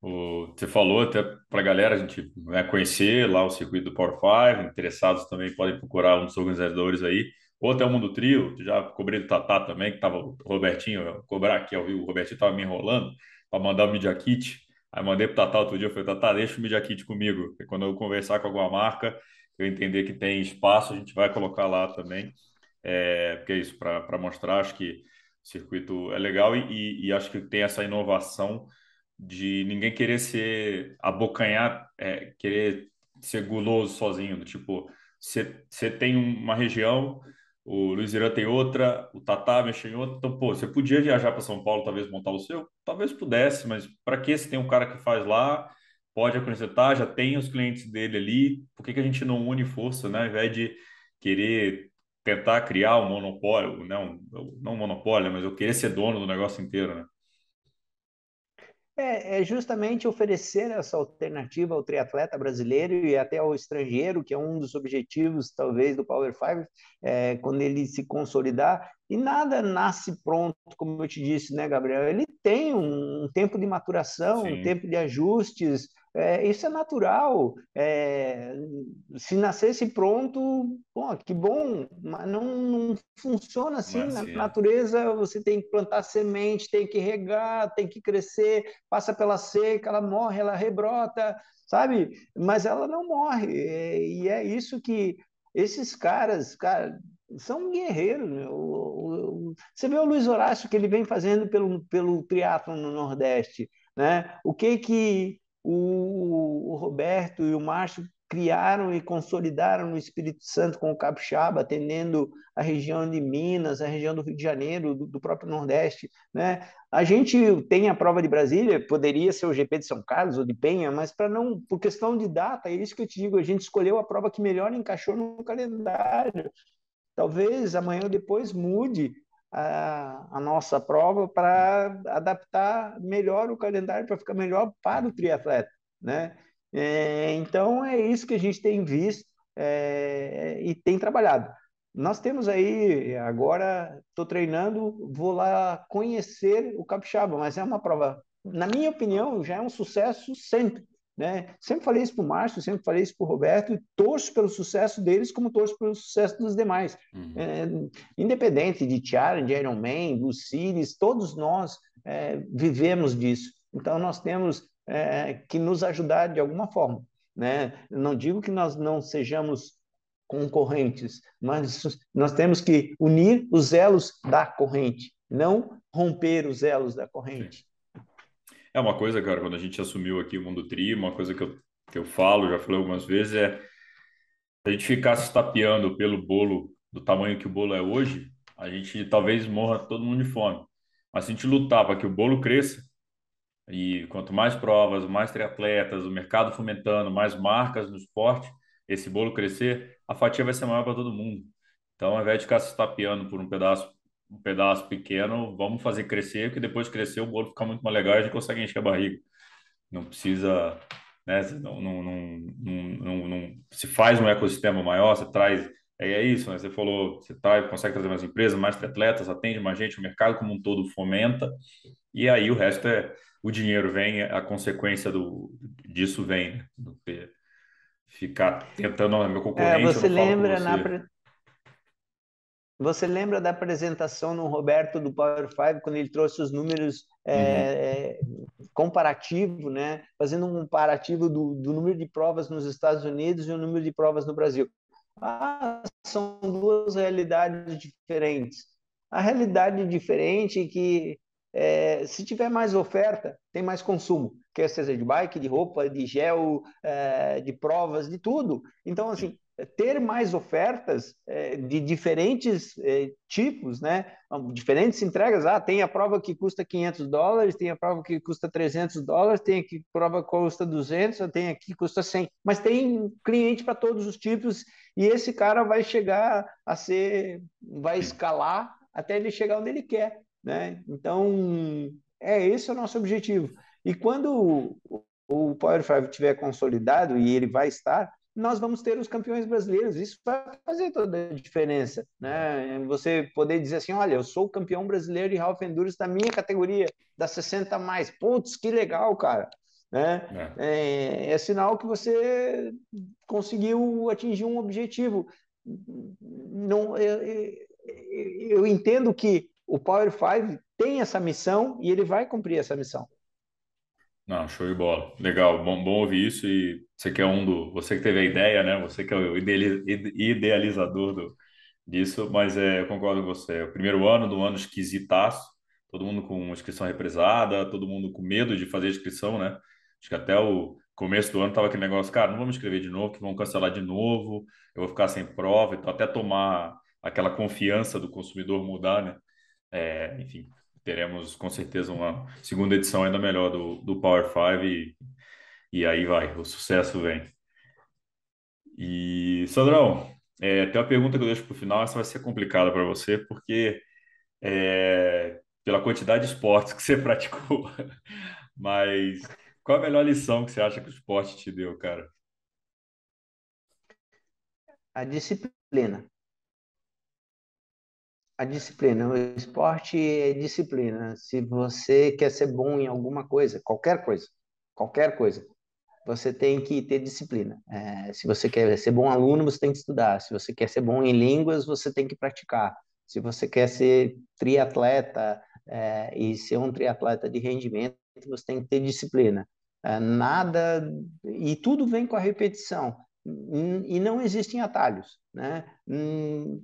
O, você falou até para a galera a gente né, conhecer lá o circuito do Power 5, interessados também podem procurar um dos organizadores aí. ou até o Mundo Trio, já cobrei do Tatá também, que tava o Robertinho, cobrar aqui ao vivo, o Robertinho tava me enrolando para mandar o Media Kit. Aí mandei pro Tatá outro dia, eu falei, Tatá, deixa o Media Kit comigo. E quando eu conversar com alguma marca, eu entender que tem espaço, a gente vai colocar lá também. É, porque é isso, para mostrar, acho que o circuito é legal e, e, acho que tem essa inovação de ninguém querer ser abocanhar, é, querer ser guloso sozinho, tipo, você tem uma região, o Luiz Irã tem outra, o Tatá mexe em outra, então, pô, você podia viajar para São Paulo, talvez montar o seu? Talvez pudesse, mas para que se tem um cara que faz lá, pode acrescentar, já tem os clientes dele ali, por que, que a gente não une força, né? Ao invés de querer tentar criar um monopólio, não, não um monopólio, mas eu querer ser dono do negócio inteiro, né? É, é, justamente oferecer essa alternativa ao triatleta brasileiro e até ao estrangeiro, que é um dos objetivos, talvez, do Power Five, é, quando ele se consolidar. E nada nasce pronto, como eu te disse, né, Gabriel? Ele tem um, um tempo de maturação, Sim. um tempo de ajustes, é, isso é natural. É, se nascesse pronto, bom, que bom, mas não, não funciona assim. Mas, Na é. natureza, você tem que plantar semente, tem que regar, tem que crescer, passa pela seca, ela morre, ela rebrota, sabe? Mas ela não morre. É, e é isso que esses caras, cara, são guerreiros. O, o, você vê o Luiz Horácio que ele vem fazendo pelo, pelo triatlo no Nordeste, né? O que que o, o Roberto e o Márcio criaram e consolidaram no Espírito Santo com o capixaba, atendendo a região de Minas, a região do Rio de Janeiro, do, do, próprio Nordeste. Né? A gente tem a prova de Brasília, poderia ser o GP de São Carlos ou de Penha, mas para não, por questão de data, é isso que eu te digo, a gente escolheu a prova que melhor encaixou no calendário. Talvez amanhã ou depois mude a, a nossa prova para adaptar melhor o calendário, para ficar melhor para o triatleta, né? É, então é isso que a gente tem visto é, e tem trabalhado. Nós temos aí, agora estou treinando, vou lá conhecer o capixaba, mas é uma prova, na minha opinião, já é um sucesso sempre. Né? Sempre falei isso para o Márcio, sempre falei isso para o Roberto, e torço pelo sucesso deles como torço pelo sucesso dos demais. Uhum. É, independente de Tiara, de Iron Man, do Sirius, todos nós é, vivemos disso. Então, nós temos é, que nos ajudar de alguma forma. Né? Não digo que nós não sejamos concorrentes, mas nós temos que unir os elos da corrente, não romper os elos da corrente. É uma coisa, cara, quando a gente assumiu aqui o Mundo Tri, uma coisa que eu, que eu falo, já falei algumas vezes, é a gente ficar se tapeando pelo bolo do tamanho que o bolo é hoje, a gente talvez morra todo mundo de fome. Mas se a gente lutar para que o bolo cresça, e quanto mais provas, mais triatletas, o mercado fomentando, mais marcas no esporte, esse bolo crescer, a fatia vai ser maior para todo mundo. Então, ao invés de ficar se tapeando por um pedaço um pedaço pequeno, vamos fazer crescer, que depois de crescer o bolo fica muito mais legal e a gente consegue encher a barriga. Não precisa, né? Não, não, não, não, se faz um ecossistema maior, você traz. É, é isso, né? Você falou, você traz, consegue trazer mais empresas, mais atletas, atende mais gente, o mercado como um todo fomenta, e aí o resto é o dinheiro vem, a consequência do, disso vem, né? Ficar tentando, meu concorrente. É, você lembra na, você lembra da apresentação no Roberto do Power Five, quando ele trouxe os números é, uhum. comparativo, né? fazendo um comparativo do, do, número de provas nos Estados Unidos e o número de provas no Brasil? Ah, são duas realidades diferentes. A realidade diferente é que é, se tiver mais oferta, tem mais consumo, quer seja de bike, de roupa, de gel, é, de provas, de tudo. Então, assim, ter mais ofertas é, de diferentes é, tipos, né? Diferentes entregas. Ah, tem a prova que custa 500 dólares, tem a prova que custa 300 dólares, tem a que prova que custa 200, tem aqui que custa 100. Mas tem cliente para todos os tipos e esse cara vai chegar a ser, vai escalar até ele chegar onde ele quer, né? Então, é esse é o nosso objetivo. E quando o Power 5 tiver consolidado e ele vai estar, nós vamos ter os campeões brasileiros. Isso vai fazer toda a diferença, né? Você poder dizer assim, olha, eu sou o campeão brasileiro de Half Endurance da minha categoria, da 60 mais. Putz, que legal, cara. Né? É. É, é sinal que você conseguiu atingir um objetivo. não, eu, eu entendo que o Power 5 tem essa missão e ele vai cumprir essa missão. Não, show de bola. Legal, bom, bom ouvir isso. E você que é um do. Você que teve a ideia, né? Você que é o idealizador do, disso, mas é, eu concordo com você. É o primeiro ano do ano esquisitaço, todo mundo com inscrição represada, todo mundo com medo de fazer inscrição, né? Acho que até o começo do ano tava aquele negócio, cara, não vamos escrever de novo, que vão cancelar de novo, eu vou ficar sem prova, então até tomar aquela confiança do consumidor mudar, né? É, enfim, teremos com certeza uma segunda edição ainda melhor do, do Power 5 e, e aí vai, o sucesso vem. E, Sandrão, é, tem uma pergunta que eu deixo para o final, essa vai ser complicada para você, porque é, pela quantidade de esportes que você praticou, mas qual a melhor lição que você acha que o esporte te deu, cara? A disciplina a disciplina. O esporte é disciplina. Se você quer ser bom em alguma coisa, qualquer coisa, qualquer coisa, você tem que ter disciplina. É, se você quer ser bom aluno, você tem que estudar. Se você quer ser bom em línguas, você tem que praticar. Se você quer ser triatleta é, e ser um triatleta de rendimento, você tem que ter disciplina. É, nada e tudo vem com a repetição e não existem atalhos, né? Hum,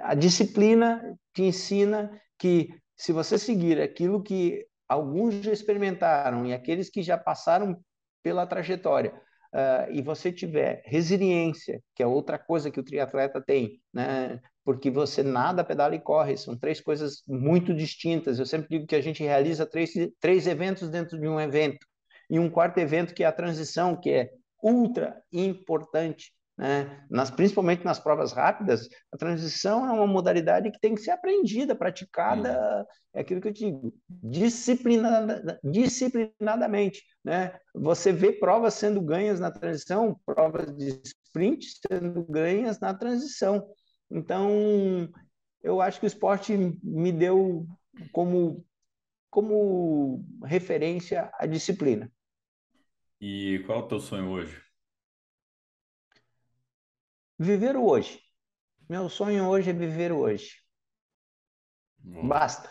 a disciplina te ensina que se você seguir aquilo que alguns já experimentaram e aqueles que já passaram pela trajetória, uh, e você tiver resiliência, que é outra coisa que o triatleta tem, né? Porque você nada, pedala e corre, são três coisas muito distintas. Eu sempre digo que a gente realiza três, três eventos dentro de um evento, e um quarto evento que é a transição, que é ultra importante né? Nas, principalmente nas provas rápidas, a transição é uma modalidade que tem que ser aprendida, praticada, é aquilo que eu digo, disciplinada, disciplinadamente. Né? Você vê provas sendo ganhas na transição, provas de sprint sendo ganhas na transição. Então, eu acho que o esporte me deu como, como referência a disciplina. E qual é o teu sonho hoje? Viver o hoje. Meu sonho hoje é viver o hoje. Bom. Basta.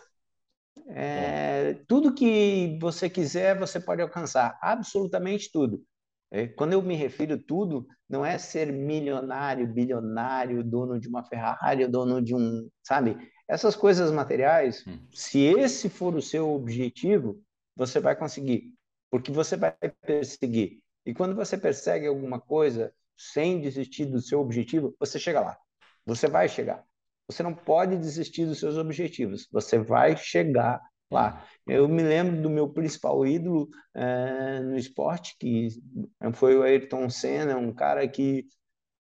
É, tudo que você quiser, você pode alcançar. Absolutamente tudo. É, quando eu me refiro tudo, não é ser milionário, bilionário, dono de uma Ferrari, dono de um, sabe? Essas coisas materiais, hum. se esse for o seu objetivo, você vai conseguir, porque você vai perseguir. E quando você persegue alguma coisa, sem desistir do seu objetivo, você chega lá. Você vai chegar. Você não pode desistir dos seus objetivos. Você vai chegar lá. Eu me lembro do meu principal ídolo é, no esporte, que foi o Ayrton Senna, um cara que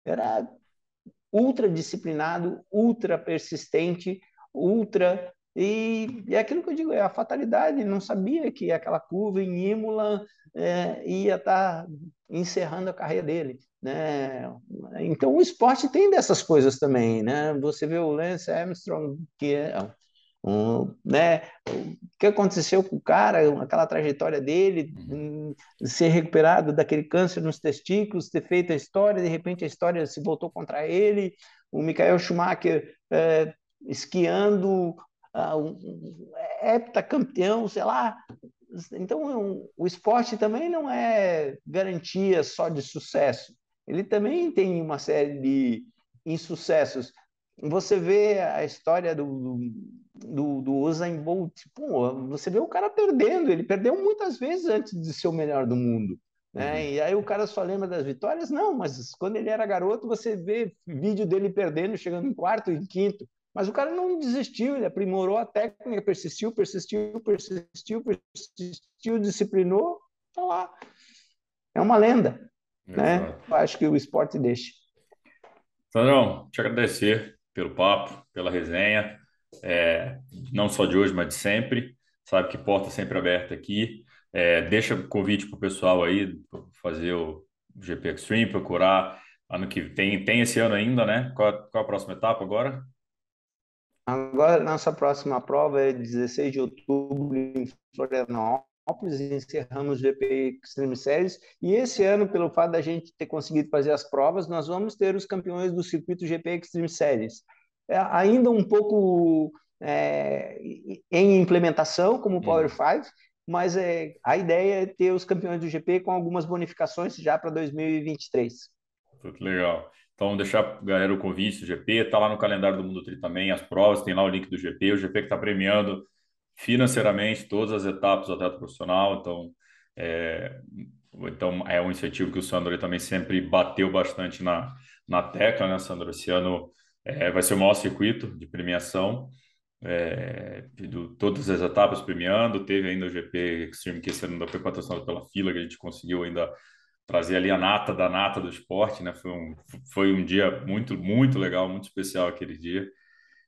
era ultra disciplinado, ultra persistente, ultra e, é aquilo que eu digo, é a fatalidade. Não sabia que aquela curva em Imola é, ia estar tá encerrando a carreira dele. Né? Então o esporte tem dessas coisas também, né? Você vê o Lance Armstrong que é um, né? O que aconteceu com o cara, aquela trajetória dele, uhum. ser recuperado daquele câncer nos testículos, ter feito a história, de repente a história se voltou contra ele. O Michael Schumacher é, esquiando, uh, um, heptacampeão, sei lá, então, o esporte também não é garantia só de sucesso ele também tem uma série de insucessos. Você vê a história do, do, do Usain Bolt, pô, você vê o cara perdendo, ele perdeu muitas vezes antes de ser o melhor do mundo. Né? Uhum. E aí o cara só lembra das vitórias? Não, mas quando ele era garoto, você vê vídeo dele perdendo, chegando em quarto e quinto. Mas o cara não desistiu, ele aprimorou a técnica, persistiu, persistiu, persistiu, persistiu, disciplinou, tá lá. É uma lenda né? Eu acho que o esporte deixa. Sandrão, te agradecer pelo papo, pela resenha, é, não só de hoje, mas de sempre. Sabe que porta sempre aberta aqui. É, deixa o convite para o pessoal aí fazer o GP Extreme, procurar ano que tem, tem esse ano ainda, né? Qual, qual a próxima etapa agora? Agora, nossa próxima prova é 16 de outubro em Florianópolis encerramos o GP Extreme Series, e esse ano, pelo fato da gente ter conseguido fazer as provas, nós vamos ter os campeões do circuito GP Extreme Series. É, ainda um pouco é, em implementação, como o Power 5, uhum. mas é, a ideia é ter os campeões do GP com algumas bonificações já para 2023. Muito legal. Então, deixar galera o convite do GP, está lá no calendário do Mundo Tri também, as provas, tem lá o link do GP, o GP que está premiando financeiramente todas as etapas do atleta profissional, então é, então é um incentivo que o Sandro também sempre bateu bastante na, na tecla, né, Sandro? Esse ano é, vai ser o maior circuito de premiação, é, do, todas as etapas premiando, teve ainda o GP Extreme, que esse ano ainda foi patrocinado pela fila, que a gente conseguiu ainda trazer ali a nata da nata do esporte, né? Foi um, foi um dia muito, muito legal, muito especial aquele dia.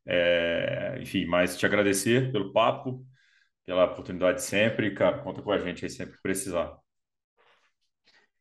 É, enfim, mas te agradecer pelo papo, pela oportunidade sempre, cara, conta com a gente aí sempre que precisar.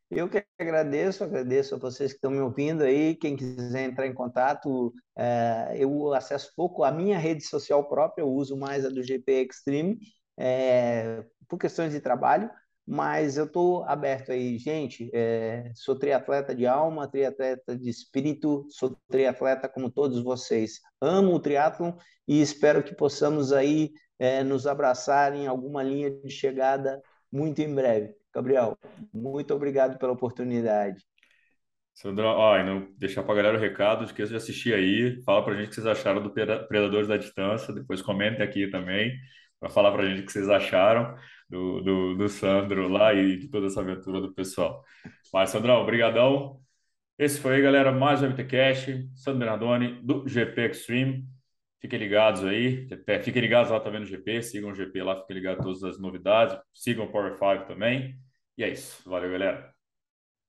Eu que agradeço, agradeço a vocês que estão me ouvindo aí. Quem quiser entrar em contato, é, eu acesso pouco a minha rede social própria, eu uso mais a do GP Extreme, é, por questões de trabalho, mas eu estou aberto aí, gente. É, sou triatleta de alma, triatleta de espírito, sou triatleta como todos vocês. Amo o triatlon e espero que possamos aí é, nos abraçar em alguma linha de chegada muito em breve. Gabriel, muito obrigado pela oportunidade. Sandro, ó, e não deixar para a galera o recado, esqueça de assistir aí, fala para a gente o que vocês acharam do Predadores da Distância, depois comentem aqui também, para falar para a gente o que vocês acharam do, do, do, Sandro lá e de toda essa aventura do pessoal. Mas, Sandrão, obrigadão. Esse foi aí, galera, mais um MTCast, Sandro Bernardoni, do GP Extreme. Fiquem ligados aí, fiquem ligados lá também no GP, sigam o GP lá, fiquem ligados a todas as novidades, sigam o Power 5 também. E é isso. Valeu, galera.